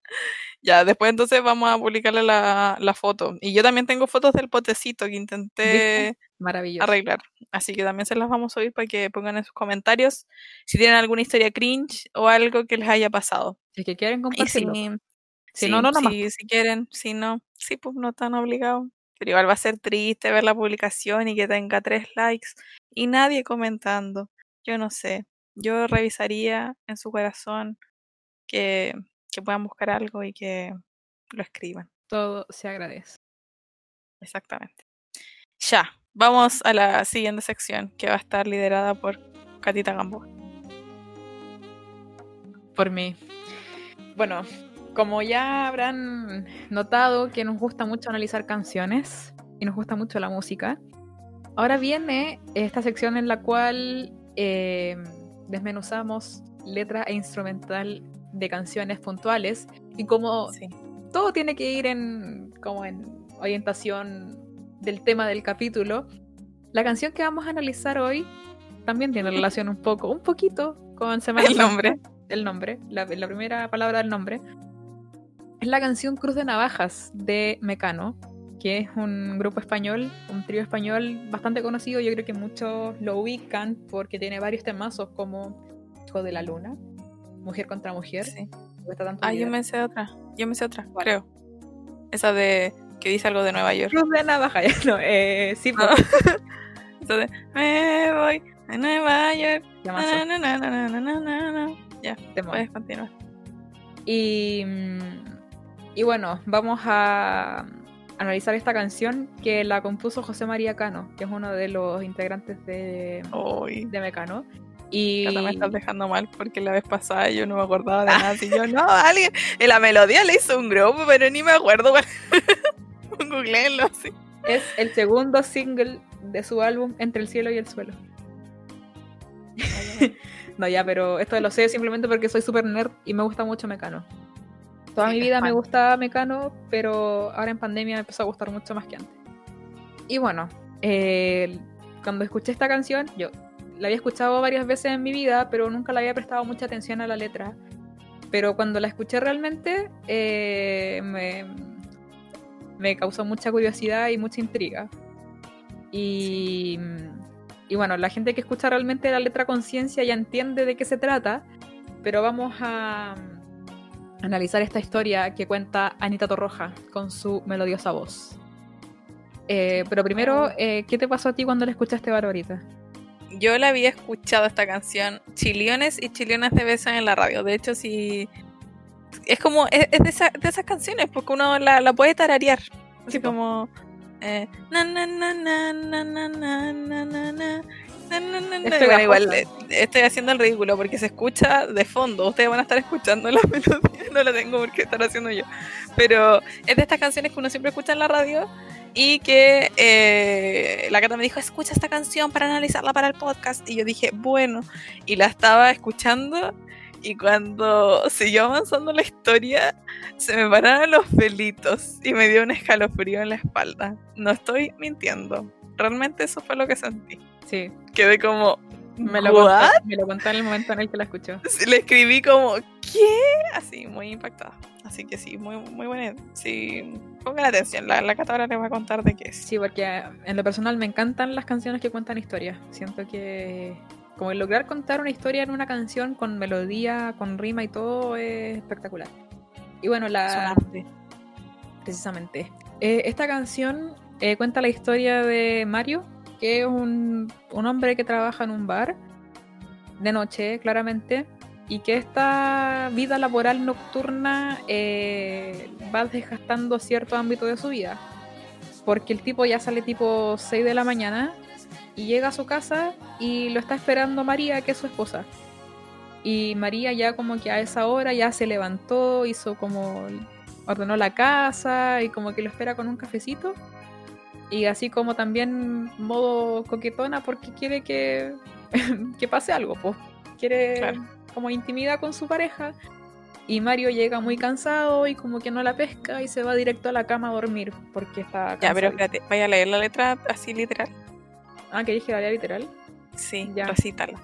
Ya, después entonces vamos a publicarle la, la foto. Y yo también tengo fotos del potecito que intenté Maravilloso. arreglar. Así que también se las vamos a subir para que pongan en sus comentarios si tienen alguna historia cringe o algo que les haya pasado. Si es que quieren Y si, compartirlo. Si Sí, no, no, no si, si quieren, si no, sí, pues no están obligados. Pero igual va a ser triste ver la publicación y que tenga tres likes y nadie comentando. Yo no sé. Yo revisaría en su corazón que, que puedan buscar algo y que lo escriban. Todo se agradece. Exactamente. Ya, vamos a la siguiente sección que va a estar liderada por Catita Gamboa. Por mí. Bueno, como ya habrán notado que nos gusta mucho analizar canciones y nos gusta mucho la música, ahora viene esta sección en la cual eh, desmenuzamos letra e instrumental de canciones puntuales y como Sí. todo tiene que ir en como en orientación del tema del capítulo, la canción que vamos a analizar hoy también tiene relación un poco, un poquito con Semana El nombre. El nombre, la, la primera palabra del nombre. Es la canción Cruz de Navajas de Mecano, que es un grupo español, un trío español bastante conocido. Yo creo que muchos lo ubican porque tiene varios temazos como Hijo de la Luna, Mujer contra Mujer. Sí. tanto Ah, yo me sé otra. Yo me sé otra, ¿Cuál? creo. Esa de que dice algo de Nueva York. Cruz de Navajas, no, eh, sí, No. pues, Esa de me voy a Nueva York. Ya, puedes continuar. Y, mm, y bueno, vamos a analizar esta canción que la compuso José María Cano, que es uno de los integrantes de, de Mecano. Y Cata, me estás dejando mal porque la vez pasada yo no me acordaba de nada. Y yo, no, alguien. En la melodía le hizo un grupo, pero ni me acuerdo. cuál. Googleenlo así. es el segundo single de su álbum Entre el cielo y el suelo. No, ya, pero esto lo sé simplemente porque soy súper nerd y me gusta mucho Mecano. Toda Sí, mi vida me gustaba Mecano, pero ahora en pandemia me empezó a gustar mucho más que antes. Y bueno, eh, cuando escuché esta canción, yo la había escuchado varias veces en mi vida, pero nunca le había prestado mucha atención a la letra. Pero cuando la escuché realmente, eh, me, me causó mucha curiosidad y mucha intriga. Y, y bueno, la gente que escucha realmente la letra conciencia ya entiende de qué se trata, pero vamos a analizar esta historia que cuenta Anita Torroja con su melodiosa voz. Eh, pero primero, eh, ¿qué te pasó a ti cuando la escuchaste, Barbarita? Yo la había escuchado esta canción chillones y chillones de veces en la radio. De hecho, sí. Es como. Es, es de, esa- de esas canciones, porque uno la, la puede tararear. Así Sí, como. eh, na, na, na, no, no, no, bueno, igual eh, estoy haciendo el ridículo porque se escucha de fondo. Ustedes van a estar escuchando la melodía, no la tengo porque estar haciendo yo. Pero es de estas canciones que uno siempre escucha en la radio y que eh, la gata me dijo, escucha esta canción para analizarla para el podcast. Y yo dije, bueno, y la estaba escuchando y cuando siguió avanzando la historia, se me pararon los pelitos y me dio un escalofrío en la espalda. No estoy mintiendo. Realmente eso fue lo que sentí. Sí, Quedé como, me lo, contó, me lo contó en el momento en el que la escuchó. Le escribí como, ¿qué? Así, muy impactada. Así que sí, muy, muy buena. Sí, pongan atención, la, la Cata ahora les va a contar de qué es. Sí, porque en lo personal me encantan las canciones que cuentan historias. Siento que como el lograr contar una historia en una canción con melodía, con rima y todo es espectacular. Y bueno, la nombre. precisamente eh, esta canción eh, cuenta la historia de Mario, que es un, un hombre que trabaja en un bar de noche, claramente, y que esta vida laboral nocturna eh, va desgastando cierto ámbito de su vida. Porque el tipo ya sale tipo 6 de la mañana y llega a su casa y lo está esperando María, que es su esposa. Y María ya como que a esa hora ya se levantó, hizo como ordenó la casa y como que lo espera con un cafecito. Y así como también modo coquetona porque quiere que, que pase algo, pues. Quiere Claro. como intimidad con su pareja. Y Mario llega muy cansado y como que no la pesca y se va directo a la cama a dormir porque está Ya, pero cansado. espérate, vaya a leer la letra así literal. Ah, que dije la lea literal. Sí, Ya. recítala.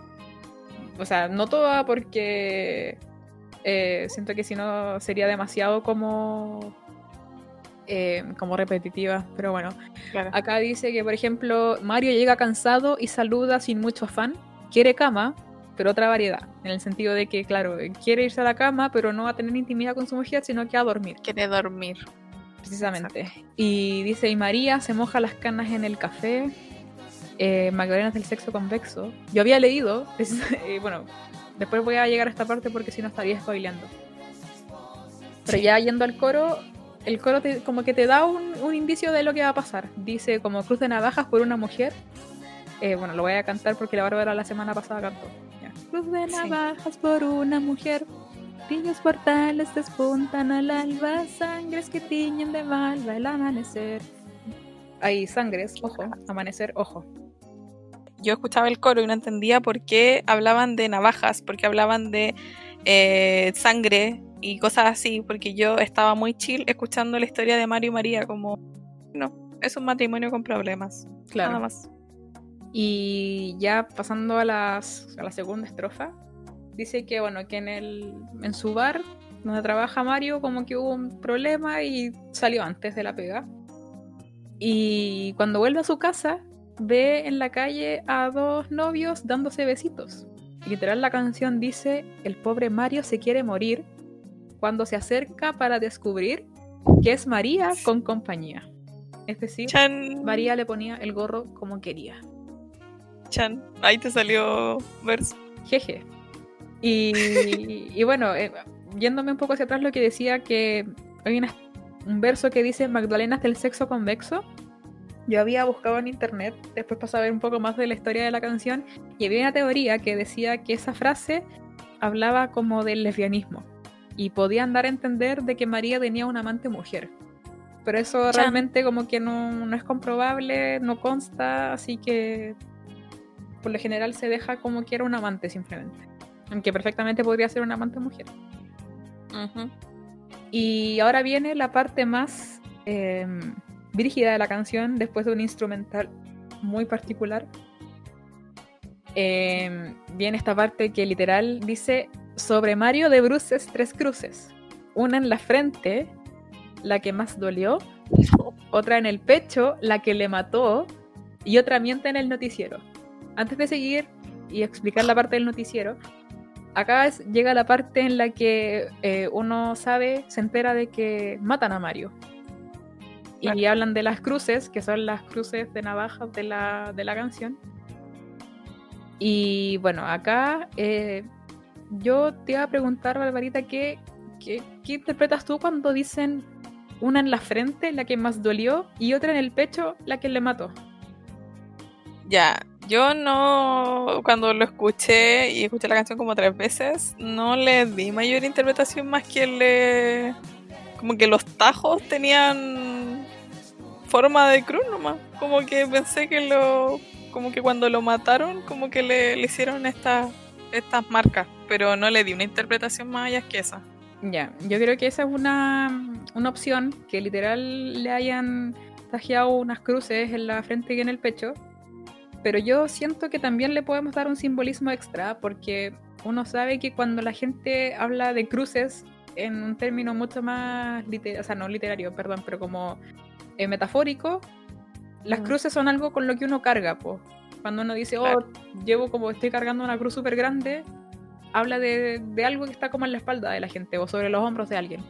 O sea, no toda porque eh, siento que si no sería demasiado como eh, como repetitiva, pero bueno. Claro. Acá dice que, por ejemplo, Mario llega cansado y saluda sin mucho afán, quiere cama, pero otra variedad, en el sentido de que, claro, quiere irse a la cama, pero no va a tener intimidad con su mujer, sino que a dormir. Quiere dormir. Precisamente. Y dice, y María se moja las canas en el café, eh, Magdalenas del sexo convexo. Yo había leído, eh, bueno, después voy a llegar a esta parte porque si no estaría spoileando. Pero ya yendo al coro, el coro como que te da un, indicio de lo que va a pasar. Dice como cruz de navajas por una mujer. Eh, bueno, lo voy a cantar porque la Bárbara la semana pasada cantó. Cruz de navajas por una mujer. Brillos portales despuntan al alba, sangres que tiñen de malva el amanecer. Hay sangres, ojo, amanecer, ojo yo escuchaba el coro y no entendía por qué hablaban de navajas, por qué hablaban de eh, sangre y cosas así, porque yo estaba muy chill escuchando la historia de Mario y María como, no, es un matrimonio con problemas, claro. nada más. Y ya pasando a, las, a la segunda estrofa, dice que bueno, que en, el, en su bar donde trabaja Mario como que hubo un problema y salió antes de la pega. Y cuando vuelve a su casa, ve en la calle a dos novios dándose besitos. Literal la canción dice, el pobre Mario se quiere morir cuando se acerca para descubrir que es María con compañía. Es decir, María le ponía el gorro como quería. Chan, ahí te salió verso. Jeje. Y, bueno, eh, yéndome un poco hacia atrás, lo que decía que hay un verso que dice Magdalenas del sexo convexo yo había buscado en internet, después para saber un poco más de la historia de la canción, y había una teoría que decía que esa frase hablaba como del lesbianismo y podían dar a entender de que María tenía una amante mujer. Pero eso realmente como que no, no, es comprobable, no consta, así que por lo general se deja como que era un amante simplemente. Aunque perfectamente podría ser una amante mujer. Y ahora viene la parte más em, brígida de la canción después de un instrumental muy particular. Em, viene esta parte que literal dice sobre Mario de Bruces tres cruces. Una en la frente, la que más dolió, otra en el pecho, la que le mató, y otra miente en el noticiero. Antes de seguir y explicar la parte del noticiero, acá llega la parte en la que eh, uno sabe, se entera de que matan a Mario. Y hablan de las cruces, que son las cruces de navajas de la, de la canción. Y bueno, acá eh, yo te iba a preguntar, Barbarita, ¿qué, ¿qué, interpretas tú cuando dicen una en la frente, la que más dolió, y otra en el pecho, la que le mató? Ya, yo no, cuando lo escuché y escuché la canción como tres veces, no le di mayor interpretación más que le... Como que los tajos tenían forma de cruz nomás. Como que pensé que lo. Como que cuando lo mataron, como que le, hicieron estas estas marcas. Pero no le di una interpretación más allá que esa. Ya, yo creo que esa es una, una opción. Que literal le hayan tajeado unas cruces en la frente y en el pecho. Pero yo siento que también le podemos dar un simbolismo extra. Porque uno sabe que cuando la gente habla de cruces en un término mucho más literario, o sea, no literario, perdón, pero como eh, metafórico, las mm. cruces son algo con lo que uno carga, pues. Cuando uno dice, oh, llevo como estoy cargando una cruz súper grande, habla de, algo que está como en la espalda de la gente o sobre los hombros de alguien.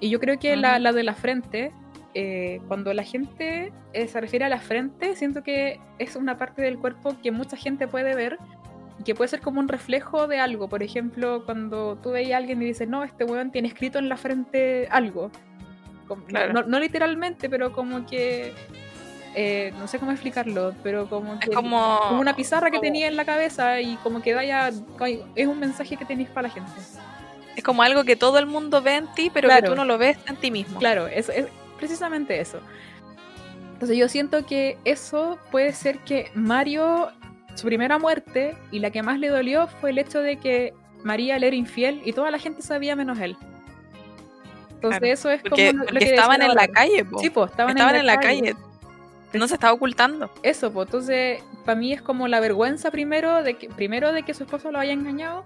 Y yo creo que la, de la frente, eh, cuando la gente eh, se refiere a la frente, siento que es una parte del cuerpo que mucha gente puede ver y que puede ser como un reflejo de algo. Por ejemplo, cuando tú veis a alguien y dices, no, este weón tiene escrito en la frente algo no, literalmente, pero como que. Eh, no sé cómo explicarlo, pero como que. como, una pizarra que tenía en la cabeza y como que vaya. Es un mensaje que tenéis para la gente. Es como algo que todo el mundo ve en ti, pero que tú no lo ves en ti mismo. Claro, es, es precisamente eso. Entonces yo siento que eso puede ser que Mario, su primera muerte y la que más le dolió fue el hecho de que María le era infiel y toda la gente sabía menos él. Entonces eso es como lo que estaban en la calle, Sí, pues, estaban, en, la, calle. No se estaba ocultando. Eso, pues, entonces para mí es como la vergüenza primero de que primero de que su esposo lo haya engañado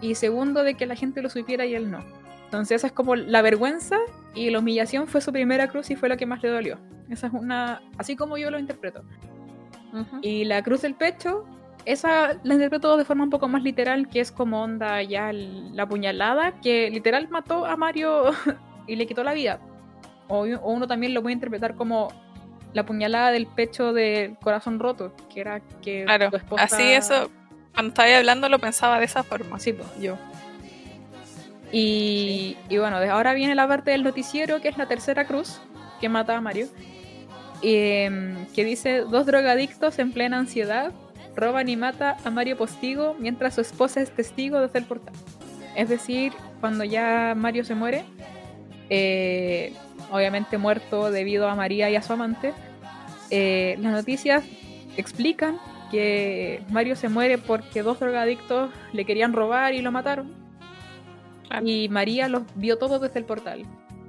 y segundo de que la gente lo supiera y él no. Entonces esa es como la vergüenza y la humillación fue su primera cruz y fue lo que más le dolió. Esa es una, así como yo lo interpreto. Y la cruz del pecho esa la interpreto de forma un poco más literal, que es como onda ya la puñalada, que literal mató a Mario y le quitó la vida. O, uno también lo puede interpretar como la puñalada del pecho del corazón roto, que era que claro, tu esposa... Así eso, cuando estaba hablando lo pensaba de esa forma. Sí, pues, yo. Y, y bueno, ahora viene la parte del noticiero, que es la tercera cruz que mata a Mario. Em, que dice, dos drogadictos en plena ansiedad roban y mata a Mario Postigo mientras su esposa es testigo desde el portal. Es decir, cuando ya Mario se muere, eh, obviamente muerto debido a María y a su amante, eh, las noticias explican que Mario se muere porque dos drogadictos le querían robar y lo mataron. Y María los vio todos desde el portal.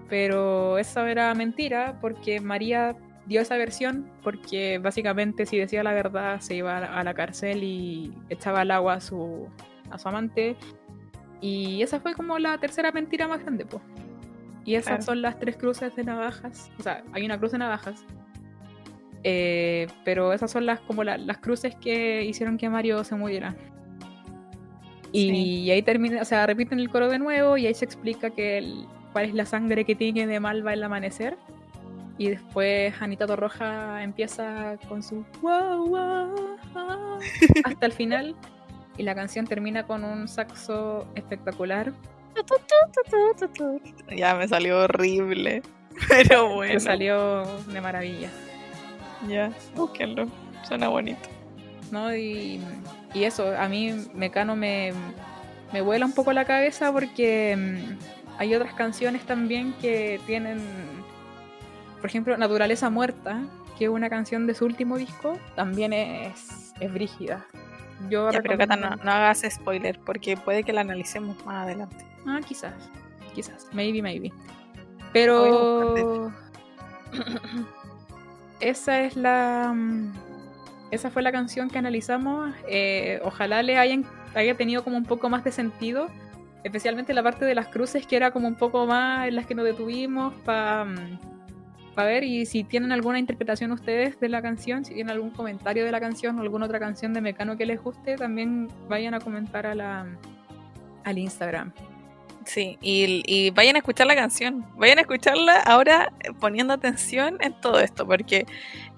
Pero eso era mentira porque María dio esa versión porque básicamente si decía la verdad se iba a la cárcel y echaba al agua a su, a su amante. Y esa fue como la tercera mentira más grande, pues. Y esas son las tres cruces de navajas. O sea, hay una cruz de navajas. Eh, pero esas son las como las cruces que hicieron que Mario se muriera. Y, ahí termina, o sea, repiten el coro de nuevo y ahí se explica que el, cuál es la sangre que tiene de Malva el amanecer. Y después Anita Torroja empieza con su wow, wow, hasta el final. Y la canción termina con un saxo espectacular. Ya me salió horrible. Pero bueno. Me salió de maravilla. Ya, búsquenlo. Suena bonito. ¿No? Y, y eso, a mí Mecano me, me vuela un poco la cabeza porque mm, hay otras canciones también que tienen por ejemplo, Naturaleza Muerta, que es una canción de su último disco, también es, es brígida. Yo pero Cata, no, hagas spoiler, porque puede que la analicemos más adelante. Ah, quizás, quizás, maybe, maybe. Pero esa es la mm, esa fue la canción que analizamos. Eh, ojalá le hayan haya tenido como un poco más de sentido, especialmente la parte de las cruces que era como un poco más en las que nos detuvimos para mm, a ver, y si tienen alguna interpretación ustedes de la canción, si tienen algún comentario de la canción o alguna otra canción de Mecano que les guste, también vayan a comentar a la, al Instagram. Sí, y, vayan a escuchar la canción. Vayan a escucharla ahora poniendo atención en todo esto, porque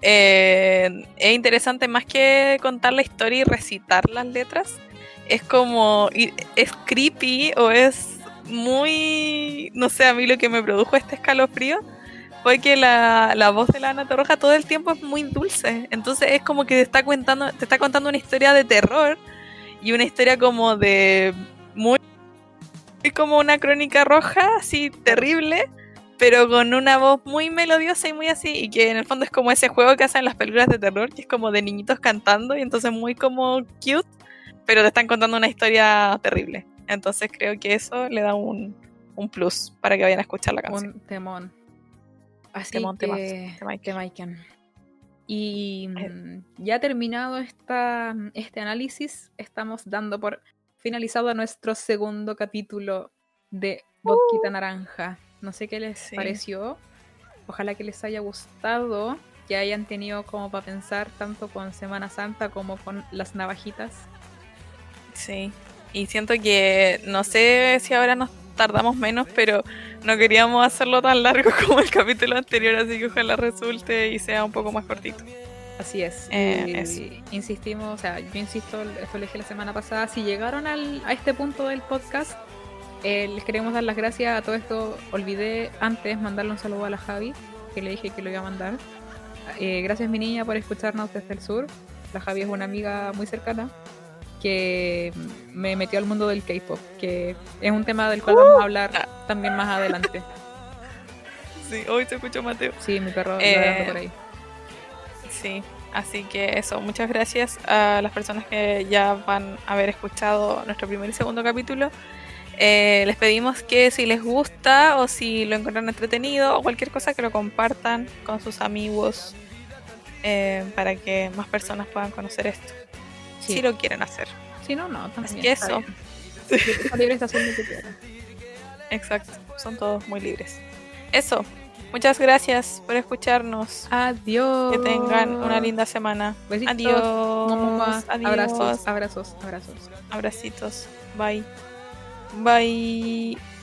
eh, es interesante más que contar la historia y recitar las letras. Es como, es creepy o es muy, no sé, a mí lo que me produjo este escalofrío fue que la, la voz de la Ana Torroja todo el tiempo es muy dulce. Entonces es como que te está contando, te está contando una historia de terror y una historia como de muy como una crónica roja, así terrible, pero con una voz muy melodiosa y muy así, y que en el fondo es como ese juego que hacen las películas de terror, que es como de niñitos cantando y entonces muy como cute, pero te están contando una historia terrible. Entonces creo que eso le da un, un plus para que vayan a escuchar la canción. Un temón. Así que, Y eh. mm, ya terminado esta, este análisis, estamos dando por finalizado nuestro segundo capítulo de Vodquita uh. Naranja. No sé qué les pareció. Ojalá que les haya gustado, que hayan tenido como para pensar tanto con Semana Santa como con las navajitas. Sí, y siento que no sé si ahora nos tardamos menos, pero no queríamos hacerlo tan largo como el capítulo anterior, así que ojalá resulte y sea un poco más cortito. Así es. Eh, insistimos, o sea, yo insisto, esto lo dije la semana pasada, si llegaron al, a este punto del podcast, eh, les queremos dar las gracias a todo esto. Olvidé antes mandarle un saludo a la Javi, que le dije que lo iba a mandar. Eh, gracias mi niña por escucharnos desde el sur. La Javi es una amiga muy cercana que me metió al mundo del K-pop, que es un tema del cual vamos a hablar uh. también más adelante. Sí, hoy se escuchó Mateo. Sí, mi perro eh, por ahí. Sí, así que eso, muchas gracias a las personas que ya van a haber escuchado nuestro primer y segundo capítulo. Eh, les pedimos que si les gusta o si lo encuentran entretenido o cualquier cosa que lo compartan con sus amigos eh, para que más personas puedan conocer esto si lo quieren hacer. Si no, no, también. Así que eso. libres de hacer lo que quieran. Exacto, son todos muy libres. Eso, muchas gracias por escucharnos. Adiós. Que tengan una linda semana. Adiós. adiós. Abrazos, abrazos, abrazos. Abracitos. Bye. Bye.